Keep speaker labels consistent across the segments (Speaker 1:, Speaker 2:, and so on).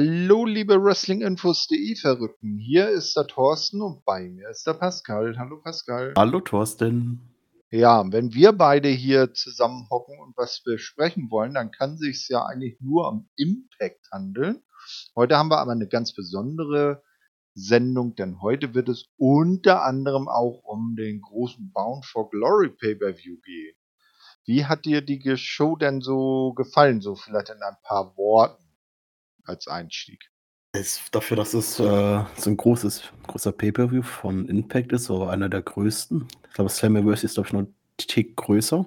Speaker 1: Hallo, liebe Wrestlinginfos.de Verrückten. Hier ist der Thorsten und bei mir ist der Pascal. Hallo, Pascal.
Speaker 2: Hallo Thorsten.
Speaker 1: Ja, wenn wir beide hier zusammen hocken und was besprechen wollen, dann kann sich's ja eigentlich nur am Impact handeln. Heute haben wir aber eine ganz besondere Sendung, denn heute wird es unter anderem auch um den großen Bound for Glory Pay-Per-View gehen. Wie hat dir die Show denn so gefallen? So vielleicht in ein paar Worten als Einstieg.
Speaker 2: Ist dafür, dass es äh, so ein großes, großer Pay-Per-View von Impact ist, so einer der größten. Ich glaube, Slammiverse ist, glaube ich, noch ein Tick größer.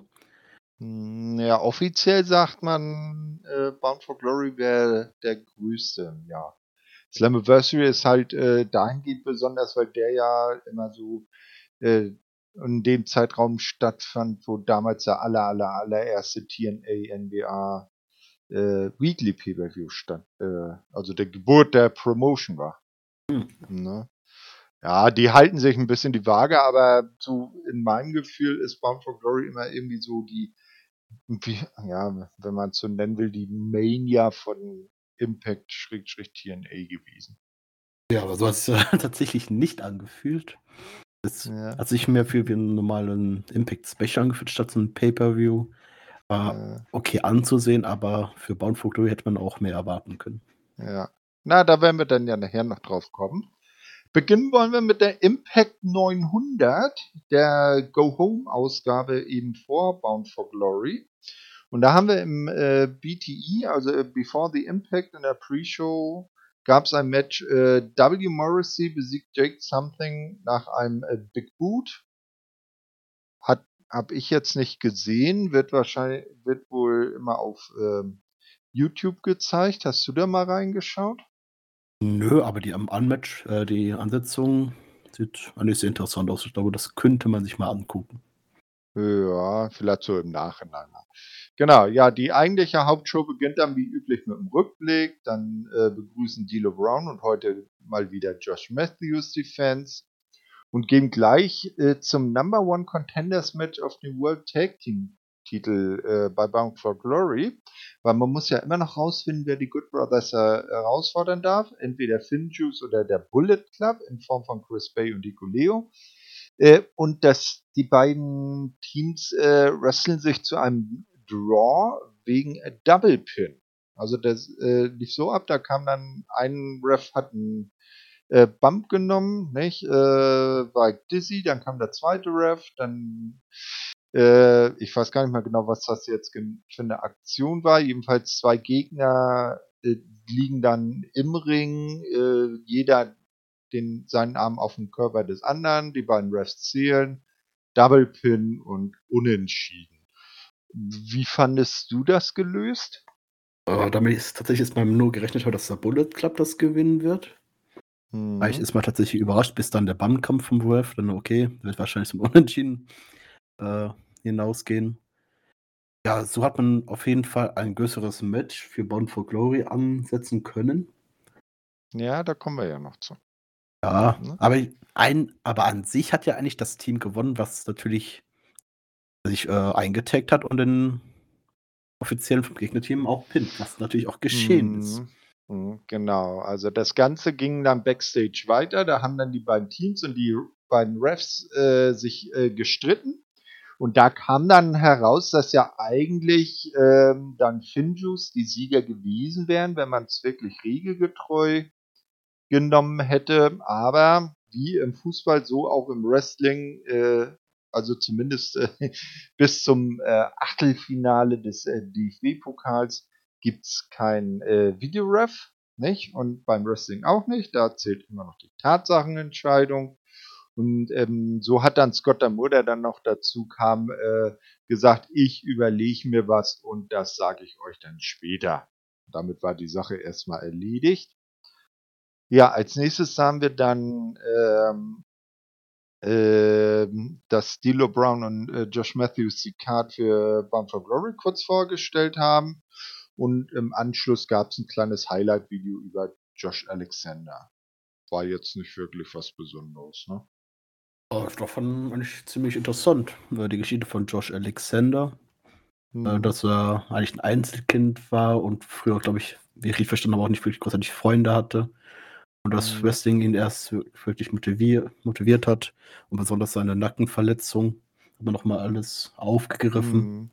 Speaker 1: Hm, ja, offiziell sagt man, äh, Bound for Glory wäre der größte, ja. Slammiversary ist halt äh, dahingehend besonders, weil der ja immer so äh, in dem Zeitraum stattfand, wo damals der aller, aller, allererste TNA, NBA äh, Weekly Pay-Per-View stand, äh, also der Geburt der Promotion war. Hm. Ne? Ja, die halten sich ein bisschen die Waage, aber so in meinem Gefühl ist Bound for Glory immer irgendwie so die, wie, ja, wenn man es so nennen will, die Mania von Impact-TNA gewesen.
Speaker 2: Ja, aber so hat es ja tatsächlich nicht angefühlt. Es ja. hat sich mehr für wie einen normalen Impact Special angefühlt, statt so ein Pay-Per-View. War ja. okay anzusehen, aber für Bound for Glory hätte man auch mehr erwarten können.
Speaker 1: Ja. Na, da werden wir dann ja nachher noch drauf kommen. Beginnen wollen wir mit der Impact 900, der Go-Home-Ausgabe eben vor Bound for Glory. Und da haben wir im äh, BTE, also äh, Before the Impact in der Pre-Show, gab es ein Match. Äh, W. Morrissey besiegt Jake Something nach einem äh, Big Boot. Habe ich jetzt nicht gesehen, wird wahrscheinlich wird wohl immer auf ähm, YouTube gezeigt. Hast du da mal reingeschaut?
Speaker 2: Nö, aber die am Unmatch, äh, die Ansetzung sieht eigentlich sehr interessant aus. Ich glaube, das könnte man sich mal angucken.
Speaker 1: Ja, vielleicht so im Nachhinein. Genau, ja, die eigentliche Hauptshow beginnt dann wie üblich mit dem Rückblick. Dann äh, begrüßen D'Lo Brown und heute mal wieder Josh Matthews die Fans und gehen gleich äh, zum Number One Contenders Match auf dem World Tag Team Titel äh, bei Bound for Glory, weil man muss ja immer noch rausfinden, wer die Good Brothers äh, herausfordern darf, entweder Finn Juice oder der Bullet Club in Form von Chris Bay und Dico Leo. Äh, und dass die beiden Teams äh, wresteln sich zu einem Draw wegen Double Pin. Also das äh, lief so ab, da kam dann ein Ref hat einen äh, Bump genommen, nicht? Äh, war dizzy, dann kam der zweite Ref, dann äh, ich weiß gar nicht mehr genau, was das jetzt für eine Aktion war. Jedenfalls zwei Gegner äh, liegen dann im Ring, äh, jeder den seinen Arm auf dem Körper des anderen, die beiden Refs zählen, Double Pin und Unentschieden. Wie fandest du das gelöst?
Speaker 2: Uh, damit ist tatsächlich jetzt mal nur gerechnet dass der Bullet Club das gewinnen wird. Mhm. Ich ist mal tatsächlich überrascht, bis dann der Bandkampf vom Wolf, dann okay, wird wahrscheinlich zum Unentschieden äh, hinausgehen. Ja, so hat man auf jeden Fall ein größeres Match für Bound for Glory ansetzen können.
Speaker 1: Ja, da kommen wir ja noch zu.
Speaker 2: Ja, ne? aber, ein, aber an sich hat ja eigentlich das Team gewonnen, was natürlich sich äh, eingetaggt hat und den offiziellen vom Gegnerteam auch pinnt, was natürlich auch geschehen mhm. ist.
Speaker 1: Mhm, genau, also das Ganze ging dann backstage weiter. Da haben dann die beiden Teams und die beiden Refs äh, sich äh, gestritten. Und da kam dann heraus, dass ja eigentlich ähm, dann Finjus die Sieger gewesen wären, wenn man es wirklich regelgetreu genommen hätte. Aber wie im Fußball, so auch im Wrestling, äh, also zumindest äh, bis zum äh, Achtelfinale des äh, DFB-Pokals, gibt's kein äh, Videoref, nicht? Und beim Wrestling auch nicht. Da zählt immer noch die Tatsachenentscheidung. Und ähm, so hat dann Scott Damour, der dann noch dazu kam, äh, gesagt, ich überlege mir was und das sage ich euch dann später. Damit war die Sache erstmal erledigt. Ja, als nächstes haben wir dann ähm, äh, dass D'Lo Brown und äh, Josh Matthews die Card für Bound for Glory kurz vorgestellt haben. Und im Anschluss gab es ein kleines Highlight-Video über Josh Alexander. War jetzt nicht wirklich was Besonderes, ne?
Speaker 2: Oh, das war fand ich ziemlich interessant. Die Geschichte von Josh Alexander. hm. dass er eigentlich ein Einzelkind war und früher, glaube ich, wie ich verstanden habe, auch nicht wirklich großartig Freunde hatte. Und dass hm. Wrestling ihn erst wirklich motivier motiviert hat und besonders seine Nackenverletzung hat man nochmal alles aufgegriffen. Hm.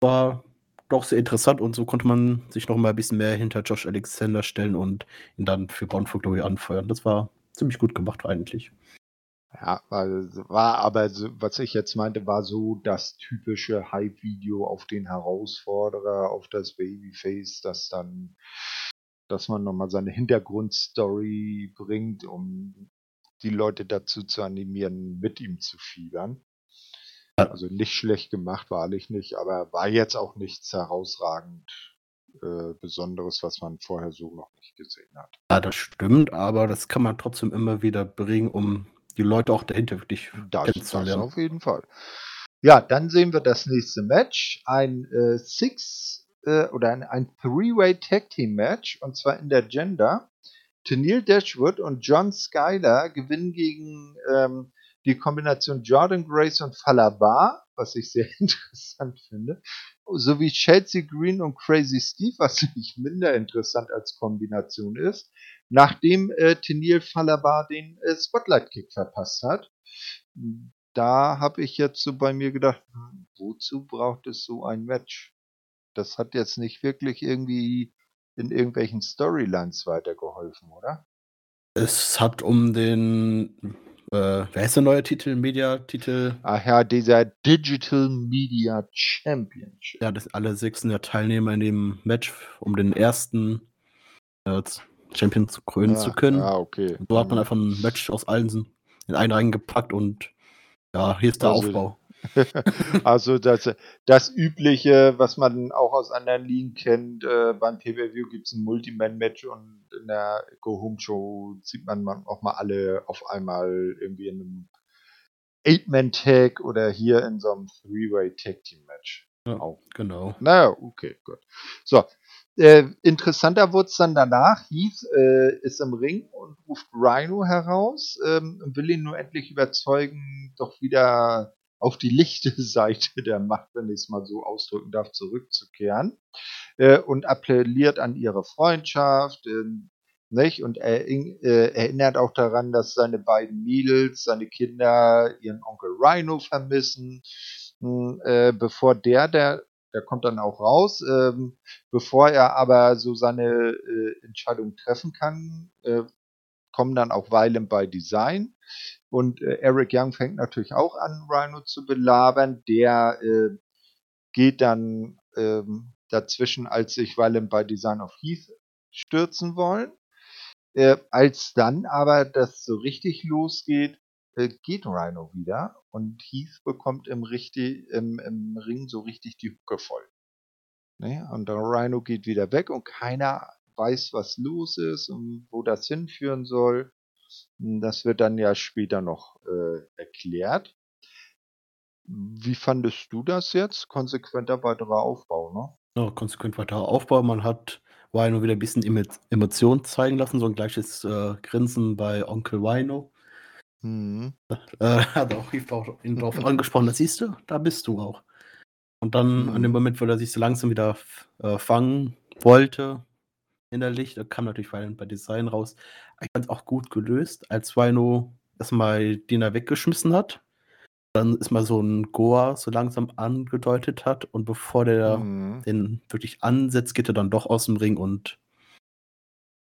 Speaker 2: War doch sehr interessant und so konnte man sich noch mal ein bisschen mehr hinter Josh Alexander stellen und ihn dann für Bound Glory anfeuern. Das war ziemlich gut gemacht eigentlich.
Speaker 1: Ja, war aber, was ich jetzt meinte, war so das typische Hype-Video auf den Herausforderer, auf das Babyface, das dann, dass man nochmal seine Hintergrundstory bringt, um die Leute dazu zu animieren, mit ihm zu fiebern. Also nicht schlecht gemacht, wahrlich nicht, aber war jetzt auch nichts herausragend äh, Besonderes, was man vorher so noch nicht gesehen hat.
Speaker 2: Ja, das stimmt, aber das kann man trotzdem immer wieder bringen, um die Leute auch dahinter wirklich
Speaker 1: das, kennenzulernen. Das auf jeden Fall. Ja, dann sehen wir das nächste Match. Ein äh, Six äh, oder ein, ein Three-Way Tag Team Match und zwar in der Gender. Tennille Dashwood und John Skyler gewinnen gegen ähm, die Kombination Jordan Grace und Falabar, was ich sehr interessant finde, sowie Chelsea Green und Crazy Steve, was nicht minder interessant als Kombination ist, nachdem äh, Tenil Falabar den äh, Spotlight-Kick verpasst hat. Da habe ich jetzt so bei mir gedacht, hm, wozu braucht es so ein Match? Das hat jetzt nicht wirklich irgendwie in irgendwelchen Storylines weitergeholfen, oder?
Speaker 2: Es hat um den äh, wer ist der neue Titel? Media-Titel?
Speaker 1: Ach ja, dieser Digital Media Championship.
Speaker 2: Ja, das alle sechs sind ja Teilnehmer in dem Match, um den ersten äh, Champion zu krönen ja, zu können.
Speaker 1: Ah, okay.
Speaker 2: so hat man einfach ein Match aus allen in einen reingepackt und ja, hier ist der also, Aufbau.
Speaker 1: also das, das Übliche, was man auch aus anderen Ligen kennt, äh, beim Pay-Per-View gibt es ein Multiman-Match und in der Go-Home-Show sieht man auch mal alle auf einmal irgendwie in einem Eight-Man-Tag oder hier in so einem Three-Way-Tag-Team-Match.
Speaker 2: Ja, auch. Genau.
Speaker 1: Naja, okay, gut. So, äh, interessanter wurde es dann danach. Heath äh, ist im Ring und ruft Rhino heraus ähm, und will ihn nur endlich überzeugen, doch wieder auf die lichte Seite der Macht, wenn ich es mal so ausdrücken darf, zurückzukehren äh, und appelliert an ihre Freundschaft. Äh, nicht? Und er äh, erinnert auch daran, dass seine beiden Mädels, seine Kinder ihren Onkel Rhino vermissen. Hm, äh, bevor der, der, der kommt dann auch raus, ähm, bevor er aber so seine äh, Entscheidung treffen kann, äh, kommen dann auch Weilen bei Design. Und äh, Eric Young fängt natürlich auch an, Rhino zu belabern. Der äh, geht dann ähm, dazwischen, als sich Weilen bei Design auf Heath stürzen wollen. Äh, als dann aber das so richtig losgeht, äh, geht Rhino wieder und Heath bekommt im, richtig, im, im Ring so richtig die Hucke voll. Ne? Und der Rhino geht wieder weg und keiner weiß, was los ist und wo das hinführen soll. Das wird dann ja später noch äh, erklärt. Wie fandest du das jetzt? Konsequenter weiterer Aufbau, ne?
Speaker 2: Ja, konsequent weiterer Aufbau. Man hat Wino wieder ein bisschen Emotionen zeigen lassen, so ein gleiches äh, Grinsen bei Onkel Wino. Mhm. Äh, hat auch, auch ihn darauf angesprochen, das siehst du, da bist du auch. Und dann mhm. an dem mhm. Moment, wo er sich so langsam wieder äh, fangen wollte, innerlich. Da kam natürlich Violent bei Design raus. Ich fand es auch gut gelöst, als Wino erstmal Dina weggeschmissen hat. Dann ist mal so ein Goa so langsam angedeutet hat und bevor der mhm. den wirklich ansetzt, geht er dann doch aus dem Ring und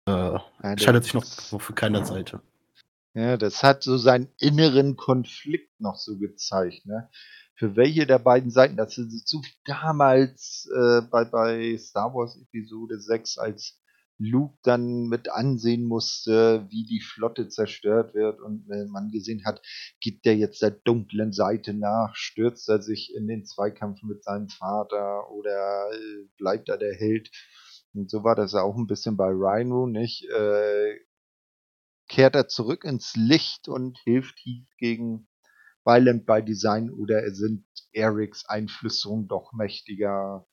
Speaker 2: äh, entscheidet sich noch für keiner Seite.
Speaker 1: Ja, das hat so seinen inneren Konflikt noch so gezeigt, ne? Für welche der beiden Seiten, das so wie damals äh, bei, bei Star Wars Episode 6, als Luke dann mit ansehen musste, wie die Flotte zerstört wird und äh, man gesehen hat, gibt er jetzt der dunklen Seite nach, stürzt er sich in den Zweikampf mit seinem Vater oder äh, bleibt er der Held? Und so war das auch ein bisschen bei Rhino, nicht? Äh, kehrt er zurück ins Licht und hilft Heath gegen Violent by Design oder sind Erics Einflüsterungen doch mächtiger?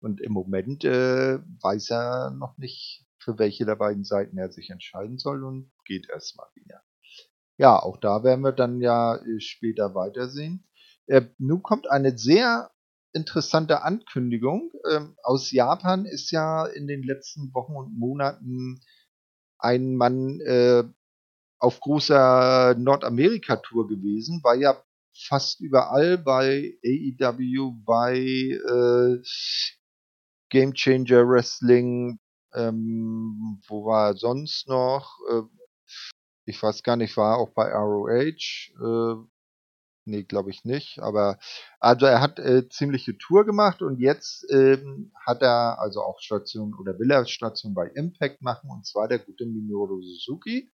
Speaker 1: Und im Moment äh, weiß er noch nicht, für welche der beiden Seiten er sich entscheiden soll und geht erstmal wieder. Ja, auch da werden wir dann ja äh, später weitersehen. Äh, nun kommt eine sehr interessante Ankündigung. Ähm, aus Japan ist ja in den letzten Wochen und Monaten ein Mann äh, auf großer Nordamerika-Tour gewesen, war ja fast überall bei AEW, bei äh, Game Changer Wrestling, ähm, wo war er sonst noch? Äh, ich weiß gar nicht, war auch bei ROH. Äh, nee, glaube ich nicht. Aber also er hat äh, ziemliche Tour gemacht und jetzt ähm, hat er also auch Station oder will er Station bei Impact machen und zwar der gute Minoru Suzuki.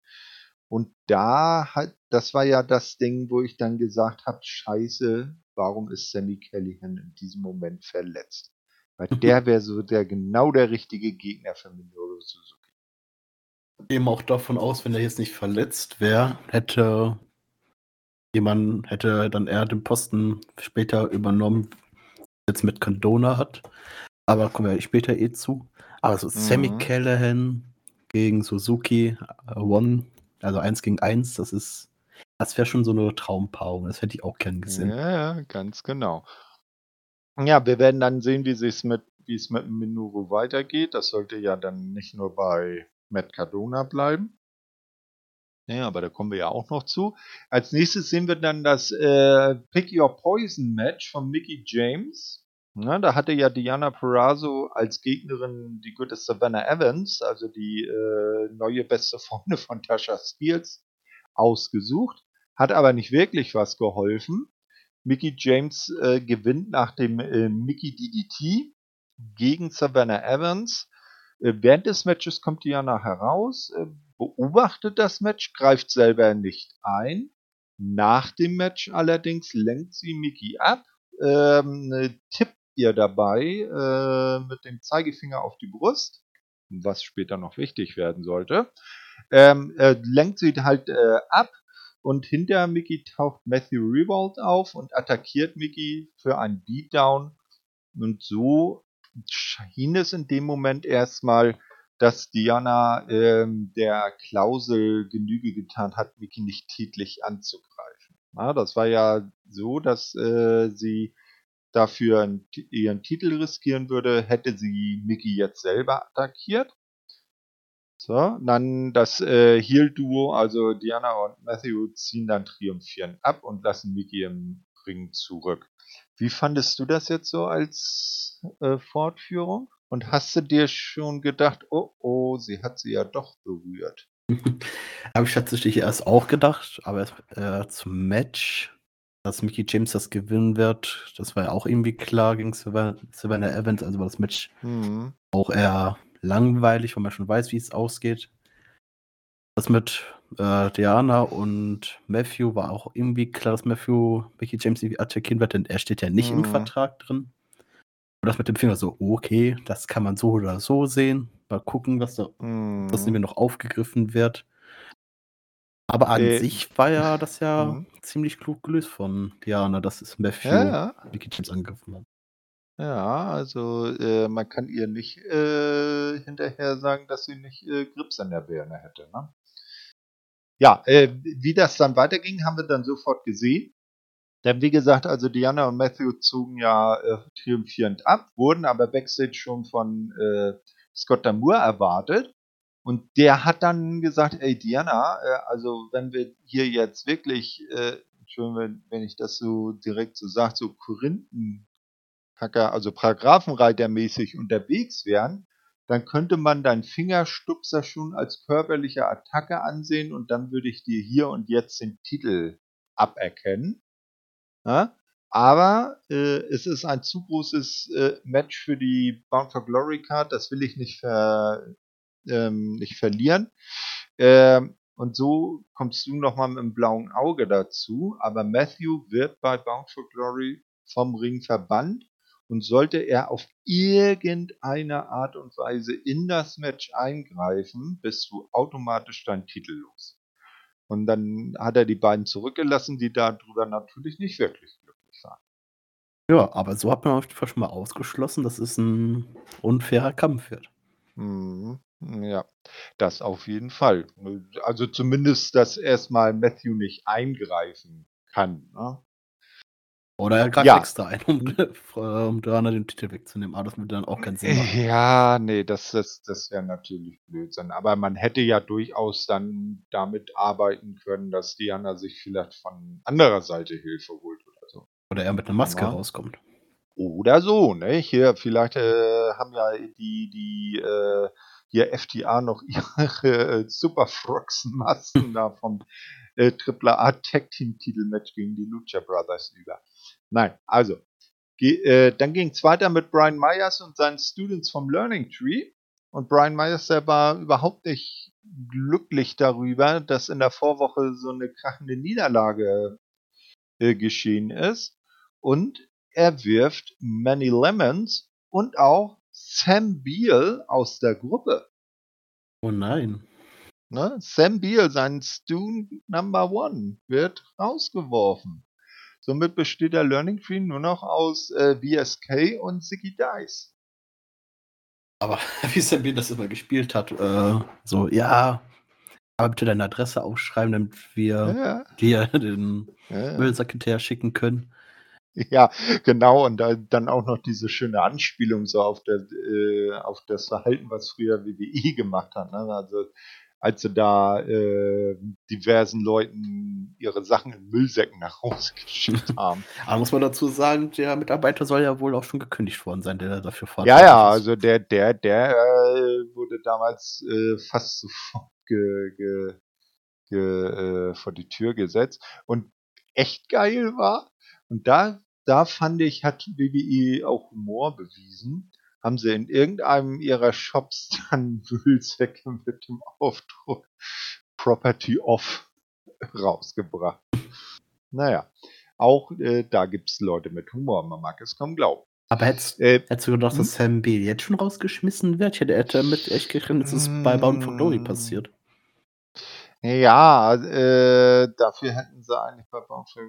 Speaker 1: Und da hat, das war ja das Ding, wo ich dann gesagt habe, scheiße, warum ist Sammy Callahan in diesem Moment verletzt? Weil der wäre so der genau der richtige Gegner für Minoru Suzuki.
Speaker 2: Eben auch davon aus, wenn er jetzt nicht verletzt wäre, hätte jemand, hätte dann er den Posten später übernommen, jetzt mit Condona hat. Aber kommen wir später eh zu. Aber so mhm. Sammy Callahan gegen Suzuki uh, One, also eins gegen eins, das ist, das wäre schon so eine Traumpaarung. Das hätte ich auch gern gesehen.
Speaker 1: Ja, ganz genau. Ja, wir werden dann sehen, wie es mit, wie mit Minoru weitergeht. Das sollte ja dann nicht nur bei Matt Cardona bleiben. Ja, aber da kommen wir ja auch noch zu. Als nächstes sehen wir dann das äh, Pick Your Poison Match von Mickey James. Ja, da hatte ja Diana Perazzo als Gegnerin die gute Savannah Evans, also die äh, neue beste Freundin von Tasha Spears, ausgesucht. Hat aber nicht wirklich was geholfen. Mickey James äh, gewinnt nach dem äh, Mickey DDT gegen Savannah Evans. Äh, während des Matches kommt Diana heraus, äh, beobachtet das Match, greift selber nicht ein. Nach dem Match allerdings lenkt sie Mickey ab, ähm, tippt ihr dabei äh, mit dem Zeigefinger auf die Brust, was später noch wichtig werden sollte. Ähm, äh, lenkt sie halt äh, ab und hinter Mickey taucht Matthew Revolt auf und attackiert Mickey für einen Beatdown. Und so schien es in dem Moment erstmal, dass Diana ähm, der Klausel Genüge getan hat, Mickey nicht tätlich anzugreifen. Ja, das war ja so, dass äh, sie dafür ihren Titel riskieren würde, hätte sie Mickey jetzt selber attackiert. So, dann das äh, Heel-Duo, also Diana und Matthew, ziehen dann triumphierend ab und lassen Mickey im Ring zurück. Wie fandest du das jetzt so als äh, Fortführung? Und hast du dir schon gedacht, oh oh, sie hat sie ja doch berührt?
Speaker 2: Habe ich tatsächlich erst auch gedacht, aber äh, zum Match, dass Mickey James das gewinnen wird, das war ja auch irgendwie klar gegen Savannah Evans, also war das Match mhm. auch eher langweilig, weil man schon weiß, wie es ausgeht. Das mit äh, Diana und Matthew war auch irgendwie klar, dass Matthew Mickey James irgendwie attackieren wird, denn er steht ja nicht mhm. im Vertrag drin. Und das mit dem Finger so, okay, das kann man so oder so sehen. Mal gucken, was da mhm. was irgendwie noch aufgegriffen wird. Aber an äh, sich war ja das ja mhm. ziemlich klug gelöst von Diana, dass es Matthew ja, ja. Mickey James angegriffen hat.
Speaker 1: Ja, also äh, man kann ihr nicht äh, hinterher sagen, dass sie nicht äh, Grips an der Birne hätte. Ne? Ja, äh, wie das dann weiterging, haben wir dann sofort gesehen. Denn wie gesagt, also Diana und Matthew zogen ja äh, triumphierend ab, wurden aber backstage schon von äh, Scott Damour erwartet. Und der hat dann gesagt, ey Diana, äh, also wenn wir hier jetzt wirklich, äh, schön, wenn, ich das so direkt so sage, so Korinthen also Paragraphenreitermäßig unterwegs wären, dann könnte man deinen Fingerstupser schon als körperliche Attacke ansehen und dann würde ich dir hier und jetzt den Titel aberkennen. Ja? Aber äh, es ist ein zu großes äh, Match für die Bound for Glory Card, das will ich nicht, ver, ähm, nicht verlieren. Ähm, und so kommst du nochmal mit einem blauen Auge dazu. Aber Matthew wird bei Bound for Glory vom Ring verbannt und sollte er auf irgendeine Art und Weise in das Match eingreifen, bist du automatisch dein Titel los. Und dann hat er die beiden zurückgelassen, die darüber natürlich nicht wirklich glücklich waren.
Speaker 2: Ja, aber so hat man auf jeden Fall schon mal ausgeschlossen, dass es ein unfairer Kampf wird.
Speaker 1: Mhm. Ja, das auf jeden Fall. Also zumindest, dass erstmal Matthew nicht eingreifen kann. Ne?
Speaker 2: Oder er greift ja. extra ein, um, um Dörner den Titel wegzunehmen. Aber das würde dann auch keinen Sinn
Speaker 1: machen. Ja, nee, das, das, das wäre natürlich Blödsinn. Aber man hätte ja durchaus dann damit arbeiten können, dass Diana sich vielleicht von anderer Seite Hilfe holt oder so.
Speaker 2: Oder er mit einer Maske ja. rauskommt.
Speaker 1: Oder so, ne? Hier, vielleicht äh, haben ja die, die, äh, hier FTA noch ihre äh, Super Frogs-Masken da vom äh, A Tag Team Titelmatch gegen die Lucha Brothers über. Nein, also, äh, dann ging es weiter mit Brian Myers und seinen Students vom Learning Tree. Und Brian Myers, der war überhaupt nicht glücklich darüber, dass in der Vorwoche so eine krachende Niederlage äh, geschehen ist. Und er wirft Manny Lemons und auch Sam Beal aus der Gruppe.
Speaker 2: Oh nein.
Speaker 1: Ne? Sam Beal, sein Student Number One, wird rausgeworfen. Somit besteht der Learning Tree nur noch aus äh, VSK und Ziggy Dice.
Speaker 2: Aber wie Sam Beal das immer gespielt hat, äh, so, ja, aber bitte deine Adresse aufschreiben, damit wir ja. dir den ja. Müllsekretär schicken können.
Speaker 1: Ja, genau, und da, dann auch noch diese schöne Anspielung so auf, der, äh, auf das Verhalten, was früher WWE gemacht hat. Ne? Also als sie da äh, diversen Leuten ihre Sachen in Müllsäcken nach Hause geschickt haben.
Speaker 2: Aber muss man dazu sagen, der Mitarbeiter soll ja wohl auch schon gekündigt worden sein, der dafür
Speaker 1: verantwortlich Ja, ja, also der, der, der äh, wurde damals äh, fast sofort ge, ge, ge, äh, vor die Tür gesetzt. Und echt geil war, und da, da fand ich, hat WWE auch Humor bewiesen haben sie in irgendeinem ihrer Shops dann Müllsäcke mit dem Aufdruck Property Off rausgebracht. Naja, auch äh, da gibt es Leute mit Humor, man mag es kaum glauben.
Speaker 2: Aber hättest, äh, hättest du gedacht, dass hm? Sam B. jetzt schon rausgeschmissen wird? Ich hätte, hätte mit echt gerechnet, dass es bei Bound for Glory hm. passiert.
Speaker 1: Ja, äh, dafür hätten sie eigentlich bei Bound for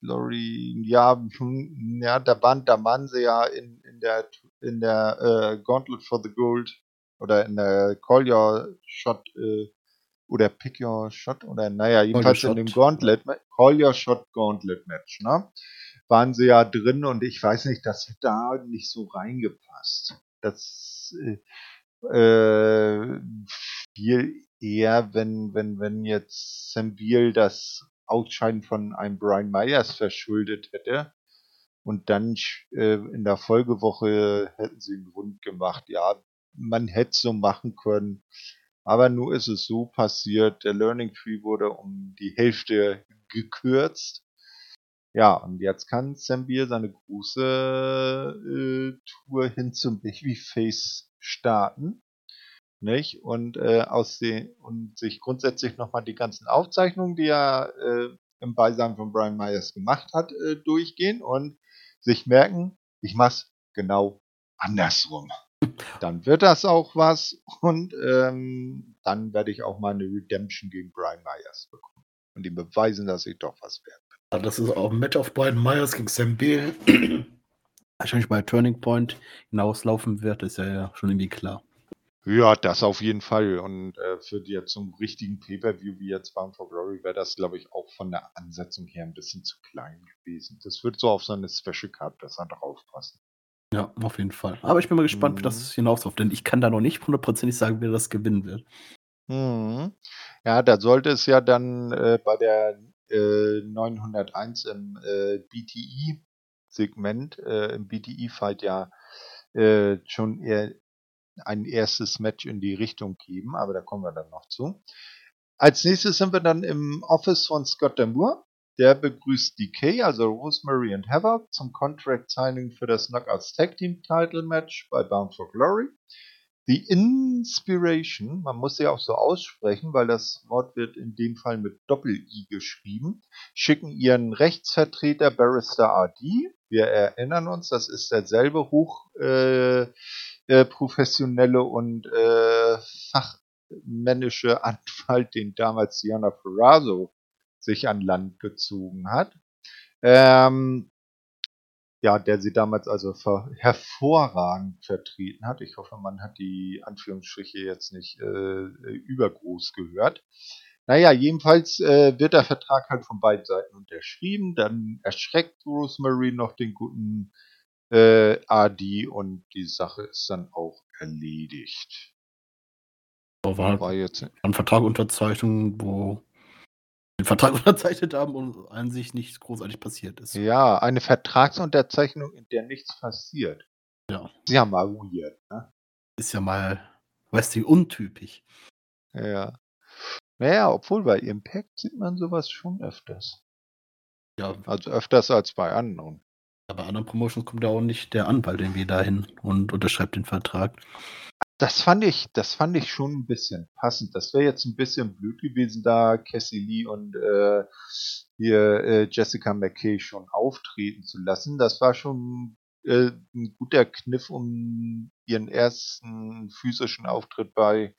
Speaker 1: Glory, ja, hm, ja, da waren, da waren sie ja in, in der, in der äh, Gauntlet for the Gold oder in der Call Your Shot äh, oder Pick Your Shot oder naja, jedenfalls in dem Gauntlet, Call Your Shot Gauntlet Match, ne? Waren sie ja drin und ich weiß nicht, das hätte da nicht so reingepasst. Das äh, äh viel eher, wenn, wenn, wenn jetzt Sam Beal das Ausscheiden von einem Brian Myers verschuldet hätte. Und dann äh, in der Folgewoche hätten sie einen Grund gemacht. Ja, man hätte so machen können. Aber nur ist es so passiert. Der Learning Tree wurde um die Hälfte gekürzt. Ja, und jetzt kann Sam Beer seine große äh, Tour hin zum Babyface starten nicht? Und äh, aus den und sich grundsätzlich nochmal die ganzen Aufzeichnungen, die er äh, im Beisein von Brian Myers gemacht hat, äh, durchgehen und sich merken, ich mach's genau andersrum. Dann wird das auch was und ähm, dann werde ich auch mal eine Redemption gegen Brian Myers bekommen und ihm beweisen, dass ich doch was wert
Speaker 2: bin. Das ist auch ein Match auf Brian Myers gegen Sam Beal. Wahrscheinlich bei Turning Point hinauslaufen wird, ist ja, ja schon irgendwie klar.
Speaker 1: Ja, das auf jeden Fall. Und äh, für die jetzt zum richtigen Pay-Per-View wie jetzt Bound for Glory wäre das, glaube ich, auch von der Ansetzung her ein bisschen zu klein gewesen. Das wird so auf so eine Special Card besser draufpassen.
Speaker 2: Ja, auf jeden Fall. Aber ich bin mal gespannt, mhm. wie das hinausläuft, denn ich kann da noch nicht hundertprozentig sagen, wer das gewinnen wird.
Speaker 1: Mhm. Ja, da sollte es ja dann äh, bei der äh, 901 im äh, BTI-Segment, äh, im BTI-Fight ja äh, schon eher ein erstes Match in die Richtung geben, aber da kommen wir dann noch zu. Als nächstes sind wir dann im Office von Scott Damour. Der begrüßt DK, also Rosemary und Heather, zum Contract Signing für das Knockouts Tag Team Title Match bei Bound for Glory. The Inspiration, man muss sie auch so aussprechen, weil das Wort wird in dem Fall mit Doppel-I geschrieben, schicken ihren Rechtsvertreter Barrister RD. Wir erinnern uns, das ist derselbe hoch äh, äh, professionelle und äh, fachmännische Anwalt, den damals Diana Ferrazzo sich an Land gezogen hat. Ähm, ja, der sie damals also hervorragend vertreten hat. Ich hoffe, man hat die Anführungsstriche jetzt nicht äh, übergroß gehört. Naja, jedenfalls äh, wird der Vertrag halt von beiden Seiten unterschrieben. Dann erschreckt Rosemary noch den guten äh, AD und die Sache ist dann auch erledigt.
Speaker 2: War, war jetzt ein Vertrag unterzeichnet, wo den Vertrag unterzeichnet haben und an sich nichts großartig passiert ist.
Speaker 1: Ja, eine Vertragsunterzeichnung, in der nichts passiert.
Speaker 2: Ja.
Speaker 1: Ist ja mal weird, ne?
Speaker 2: Ist ja mal, weißt du, untypisch.
Speaker 1: Ja. Naja, obwohl bei Impact sieht man sowas schon öfters. Ja. Also öfters als bei anderen.
Speaker 2: Ja, bei anderen Promotions kommt ja auch nicht der Anwalt irgendwie dahin und unterschreibt den Vertrag.
Speaker 1: Das fand ich, das fand ich schon ein bisschen passend. Das wäre jetzt ein bisschen blöd gewesen, da Cassie Lee und äh, hier äh, Jessica McKay schon auftreten zu lassen. Das war schon äh, ein guter Kniff, um ihren ersten physischen Auftritt bei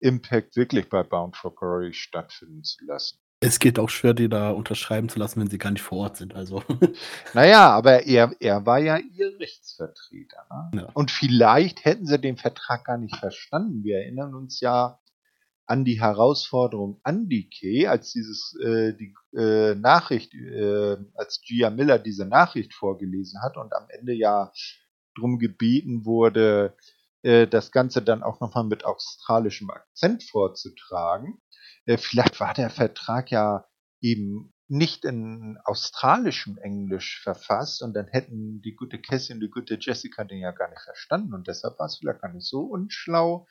Speaker 1: Impact wirklich bei Bound for Glory stattfinden zu lassen.
Speaker 2: Es geht auch schwer, die da unterschreiben zu lassen, wenn sie gar nicht vor Ort sind. Also.
Speaker 1: Naja, aber er, er war ja ihr Rechtsvertreter. Ne? Ja. Und vielleicht hätten sie den Vertrag gar nicht verstanden. Wir erinnern uns ja an die Herausforderung an die Kay, als dieses äh, die äh, Nachricht, äh, als Gia Miller diese Nachricht vorgelesen hat und am Ende ja drum gebeten wurde, äh, das Ganze dann auch nochmal mit australischem Akzent vorzutragen. Äh, vielleicht war der Vertrag ja eben nicht in australischem Englisch verfasst und dann hätten die gute Cassie und die gute Jessica den ja gar nicht verstanden und deshalb war es vielleicht gar nicht so unschlau,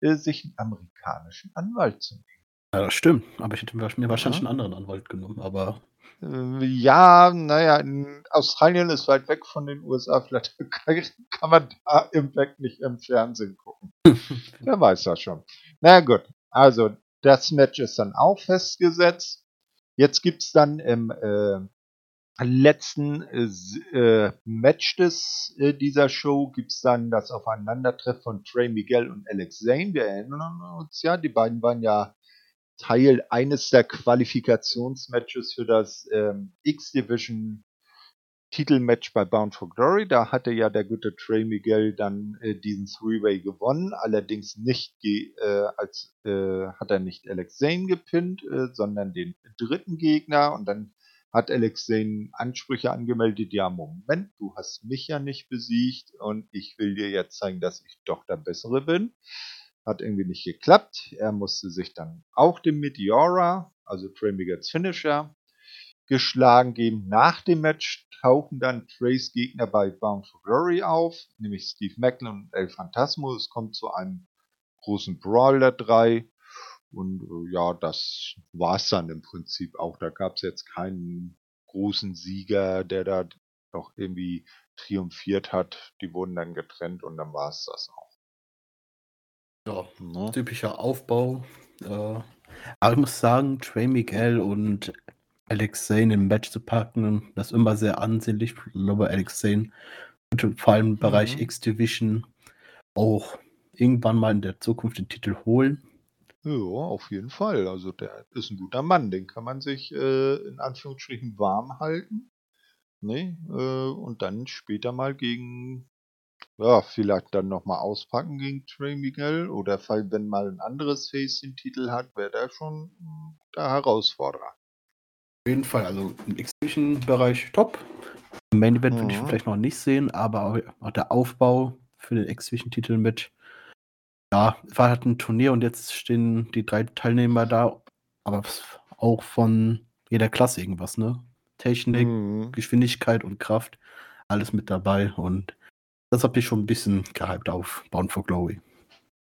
Speaker 1: äh, sich einen amerikanischen Anwalt zu nehmen.
Speaker 2: Ja, das stimmt, aber ich hätte mir wahrscheinlich ja. einen anderen Anwalt genommen, aber
Speaker 1: äh, ja, naja, Australien ist weit weg von den USA. Vielleicht kann man da Impact nicht im Fernsehen gucken. Wer weiß das schon. Na gut, also das Match ist dann auch festgesetzt. Jetzt gibt's dann im äh, letzten äh, Match des, äh, dieser Show gibt's dann das Aufeinandertreffen von Trey Miguel und Alex Zane. Wir erinnern uns ja, die beiden waren ja Teil eines der Qualifikationsmatches für das ähm, X-Division Titelmatch bei Bound for Glory. Da hatte ja der gute Trey Miguel dann äh, diesen Three-Way gewonnen, allerdings nicht äh, als äh, hat er nicht Alex Zane gepinnt, äh, sondern den dritten Gegner und dann hat Alex Zane Ansprüche angemeldet, ja Moment, du hast mich ja nicht besiegt und ich will dir jetzt zeigen, dass ich doch der Bessere bin. Hat irgendwie nicht geklappt. Er musste sich dann auch dem Meteora, also Trey Miguels Finisher, geschlagen geben. Nach dem Match tauchen dann Trays Gegner bei Bound for Glory auf, nämlich Steve Macklin und El Phantasmo. Es kommt zu einem großen Brawl der drei. Und äh, ja, das war's dann im Prinzip auch. Da gab's jetzt keinen großen Sieger, der da noch irgendwie triumphiert hat. Die wurden dann getrennt und dann war's das auch.
Speaker 2: Ja, ne? typischer Aufbau. Äh, aber ich muss sagen, Trey Miguel und Alex Zane im Match zu packen, das ist immer sehr ansehnlich. Ich glaube, Alex Zane wird vor allem im Bereich mhm. X-Division auch irgendwann mal in der Zukunft den Titel holen.
Speaker 1: Ja, auf jeden Fall. Also der ist ein guter Mann, den kann man sich äh, in Anführungsstrichen warm halten. Ne? Äh, und dann später mal gegen ja, vielleicht dann nochmal auspacken gegen Trey Miguel oder wenn mal ein anderes Face den Titel hat, wäre der schon der Herausforderer.
Speaker 2: Jeden Fall, also im X-Division-Bereich top. Im Main Event mhm. würde ich vielleicht noch nicht sehen, aber auch der Aufbau für den X-Division-Titel mit. Ja, war halt ein Turnier und jetzt stehen die drei Teilnehmer da, aber auch von jeder Klasse irgendwas, ne? Technik, mhm. Geschwindigkeit und Kraft, alles mit dabei und das hat mich schon ein bisschen gehypt auf Bound for Glory.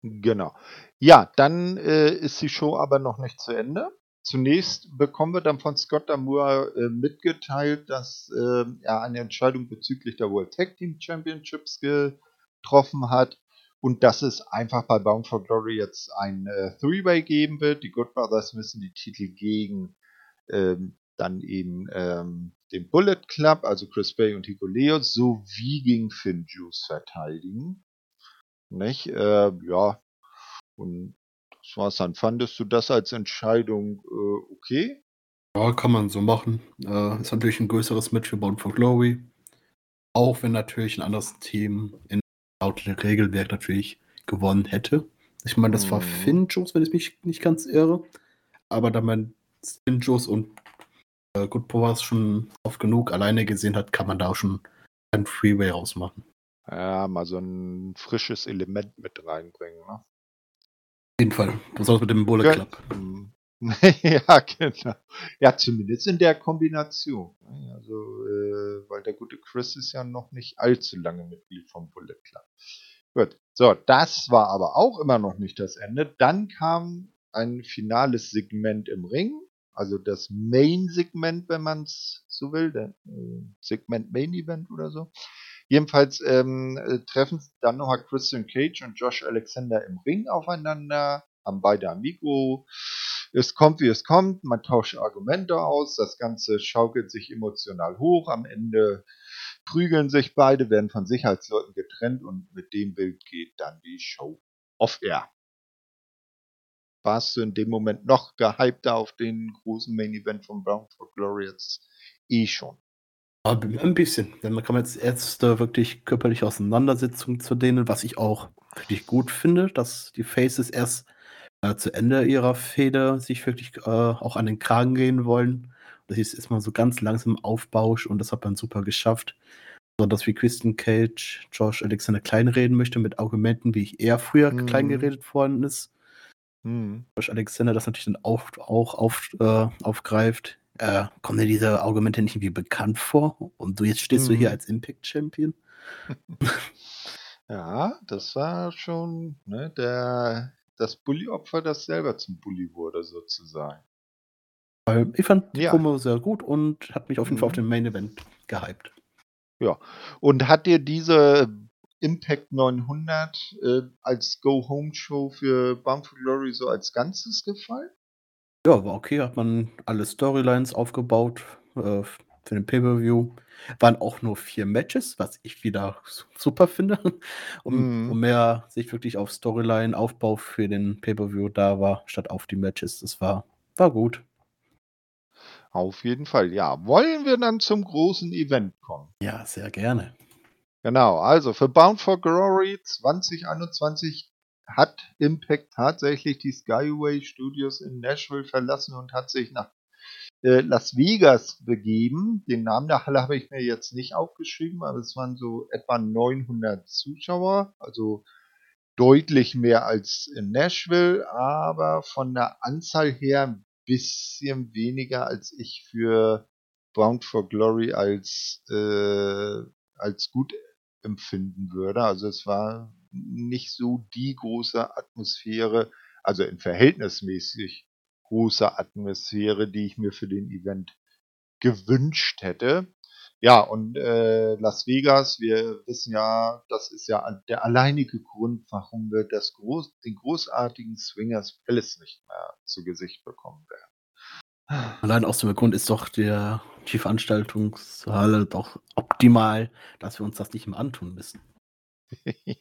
Speaker 1: Genau. Ja, dann äh, ist die Show aber noch nicht zu Ende. Zunächst bekommen wir dann von Scott Damour äh, mitgeteilt, dass äh, er eine Entscheidung bezüglich der World Tag Team Championships getroffen hat und dass es einfach bei Bound for Glory jetzt ein äh, Three-Way geben wird. Die Good Brothers müssen die Titel gegen ähm, dann eben ähm, den Bullet Club, also Chris Bay und Hikuleo, sowie gegen Finn Juice verteidigen. Nicht? Äh, ja, und das war's dann. Fandest du das als Entscheidung äh, okay?
Speaker 2: Ja, kann man so machen. Äh, ist natürlich ein größeres Match für Bound for Glory. Auch wenn natürlich ein anderes Team in laut Regelwerk natürlich gewonnen hätte. Ich meine, das mhm. war Finn Juice, wenn ich mich nicht ganz irre. aber da man Stinjos und äh, Good Powers schon oft genug alleine gesehen hat, kann man da auch schon ein Freeway rausmachen.
Speaker 1: Ja, mal so ein frisches Element mit reinbringen, ne?
Speaker 2: Jeden Fall. Besonders mit dem Bullet Club.
Speaker 1: ja, genau. Ja, zumindest in der Kombination. Also, äh, weil der gute Chris ist ja noch nicht allzu lange Mitglied vom Bullet Club. Gut. So, das war aber auch immer noch nicht das Ende. Dann kam ein finales Segment im Ring. Also das Main-Segment, wenn man es so will. Der äh, Segment Main Event oder so. Jedenfalls ähm, äh, treffen dann nochmal Christian Cage und Josh Alexander im Ring aufeinander, haben beide am Mikro. Es kommt, wie es kommt, man tauscht Argumente aus, das Ganze schaukelt sich emotional hoch. Am Ende prügeln sich beide, werden von Sicherheitsleuten getrennt und mit dem Bild geht dann die Show off-air. Warst du in dem Moment noch gehypter auf den großen Main Event von Brown for jetzt eh schon?
Speaker 2: Ein bisschen, denn man kann jetzt erste wirklich körperliche Auseinandersetzungen zu denen, was ich auch wirklich gut finde, dass die Faces erst äh, zu Ende ihrer Fehde sich wirklich äh, auch an den Kragen gehen wollen. Das ist erstmal so ganz langsam Aufbausch und das hat man super geschafft. So dass wie Christian Cage Josh Alexander kleinreden möchte mit Argumenten, wie ich eher früher mhm. klein geredet worden ist. Mhm. Josh Alexander das natürlich dann auch, auch auf, äh, aufgreift. Äh, kommen dir diese Argumente nicht irgendwie bekannt vor? Und du jetzt stehst mhm. du hier mhm. als Impact Champion?
Speaker 1: ja, das war schon ne, der, das Bully-Opfer, das selber zum Bully wurde, sozusagen.
Speaker 2: Ich fand die ja. Promo sehr gut und hat mich auf jeden. Fall auf mhm. den Main Event gehypt.
Speaker 1: Ja. Und hat dir diese Impact 900 äh, als Go-Home-Show für Bound for Glory so als Ganzes gefallen?
Speaker 2: Ja, war okay. Hat man alle Storylines aufgebaut äh, für den Pay-Per-View. Waren auch nur vier Matches, was ich wieder super finde. um, mm. um mehr sich wirklich auf Storyline-Aufbau für den Pay-Per-View da war, statt auf die Matches. Das war, war gut.
Speaker 1: Auf jeden Fall, ja. Wollen wir dann zum großen Event kommen?
Speaker 2: Ja, sehr gerne.
Speaker 1: Genau, also für Bound for Glory 2021 hat Impact tatsächlich die Skyway Studios in Nashville verlassen und hat sich nach äh, Las Vegas begeben. Den Namen der Halle habe ich mir jetzt nicht aufgeschrieben, aber es waren so etwa 900 Zuschauer, also deutlich mehr als in Nashville, aber von der Anzahl her bisschen weniger, als ich für Bound for Glory als, äh, als gut empfinden würde. Also es war nicht so die große Atmosphäre, also in verhältnismäßig großer Atmosphäre, die ich mir für den Event gewünscht hätte. Ja, und äh, Las Vegas, wir wissen ja, das ist ja der alleinige Grund, warum wir das groß, den großartigen Swingers Palace nicht mehr zu Gesicht bekommen werden.
Speaker 2: Allein aus dem Grund ist doch der, die Veranstaltungshalle doch optimal, dass wir uns das nicht mehr antun müssen.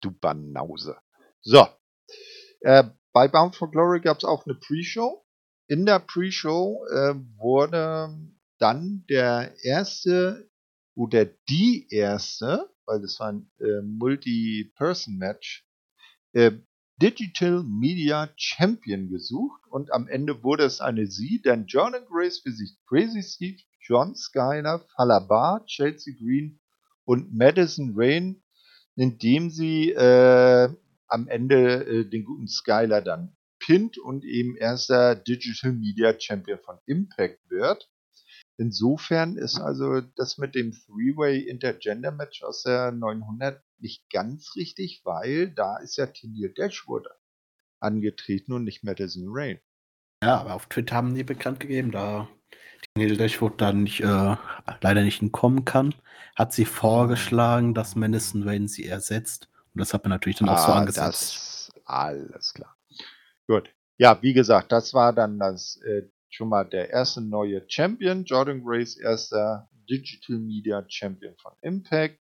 Speaker 1: du Banause. So. Äh, bei Bound for Glory gab es auch eine Pre-Show. In der Pre-Show äh, wurde dann der erste oder die erste, weil das war ein äh, Multi-Person-Match, äh, Digital Media Champion gesucht und am Ende wurde es eine sie, denn Jordan Grace sich Crazy Steve, John Skyler, Falabar, Chelsea Green und Madison Rain, indem sie äh, am Ende äh, den guten Skyler dann pinnt und eben erster Digital Media Champion von Impact wird. Insofern ist also das mit dem Three-Way Intergender Match aus der 900 nicht ganz richtig, weil da ist ja Tennille Dashwood angetreten und nicht Madison Rain.
Speaker 2: Ja, aber auf Twitter haben die bekannt gegeben, da Tennille Dashwood dann nicht, äh, leider nicht entkommen kann, hat sie vorgeschlagen, dass Madison Rain sie ersetzt. Und das hat man natürlich dann ah, auch so ah, angesetzt.
Speaker 1: Das, alles klar. Gut. Ja, wie gesagt, das war dann das äh, schon mal der erste neue Champion, Jordan Grace, erster Digital Media Champion von Impact.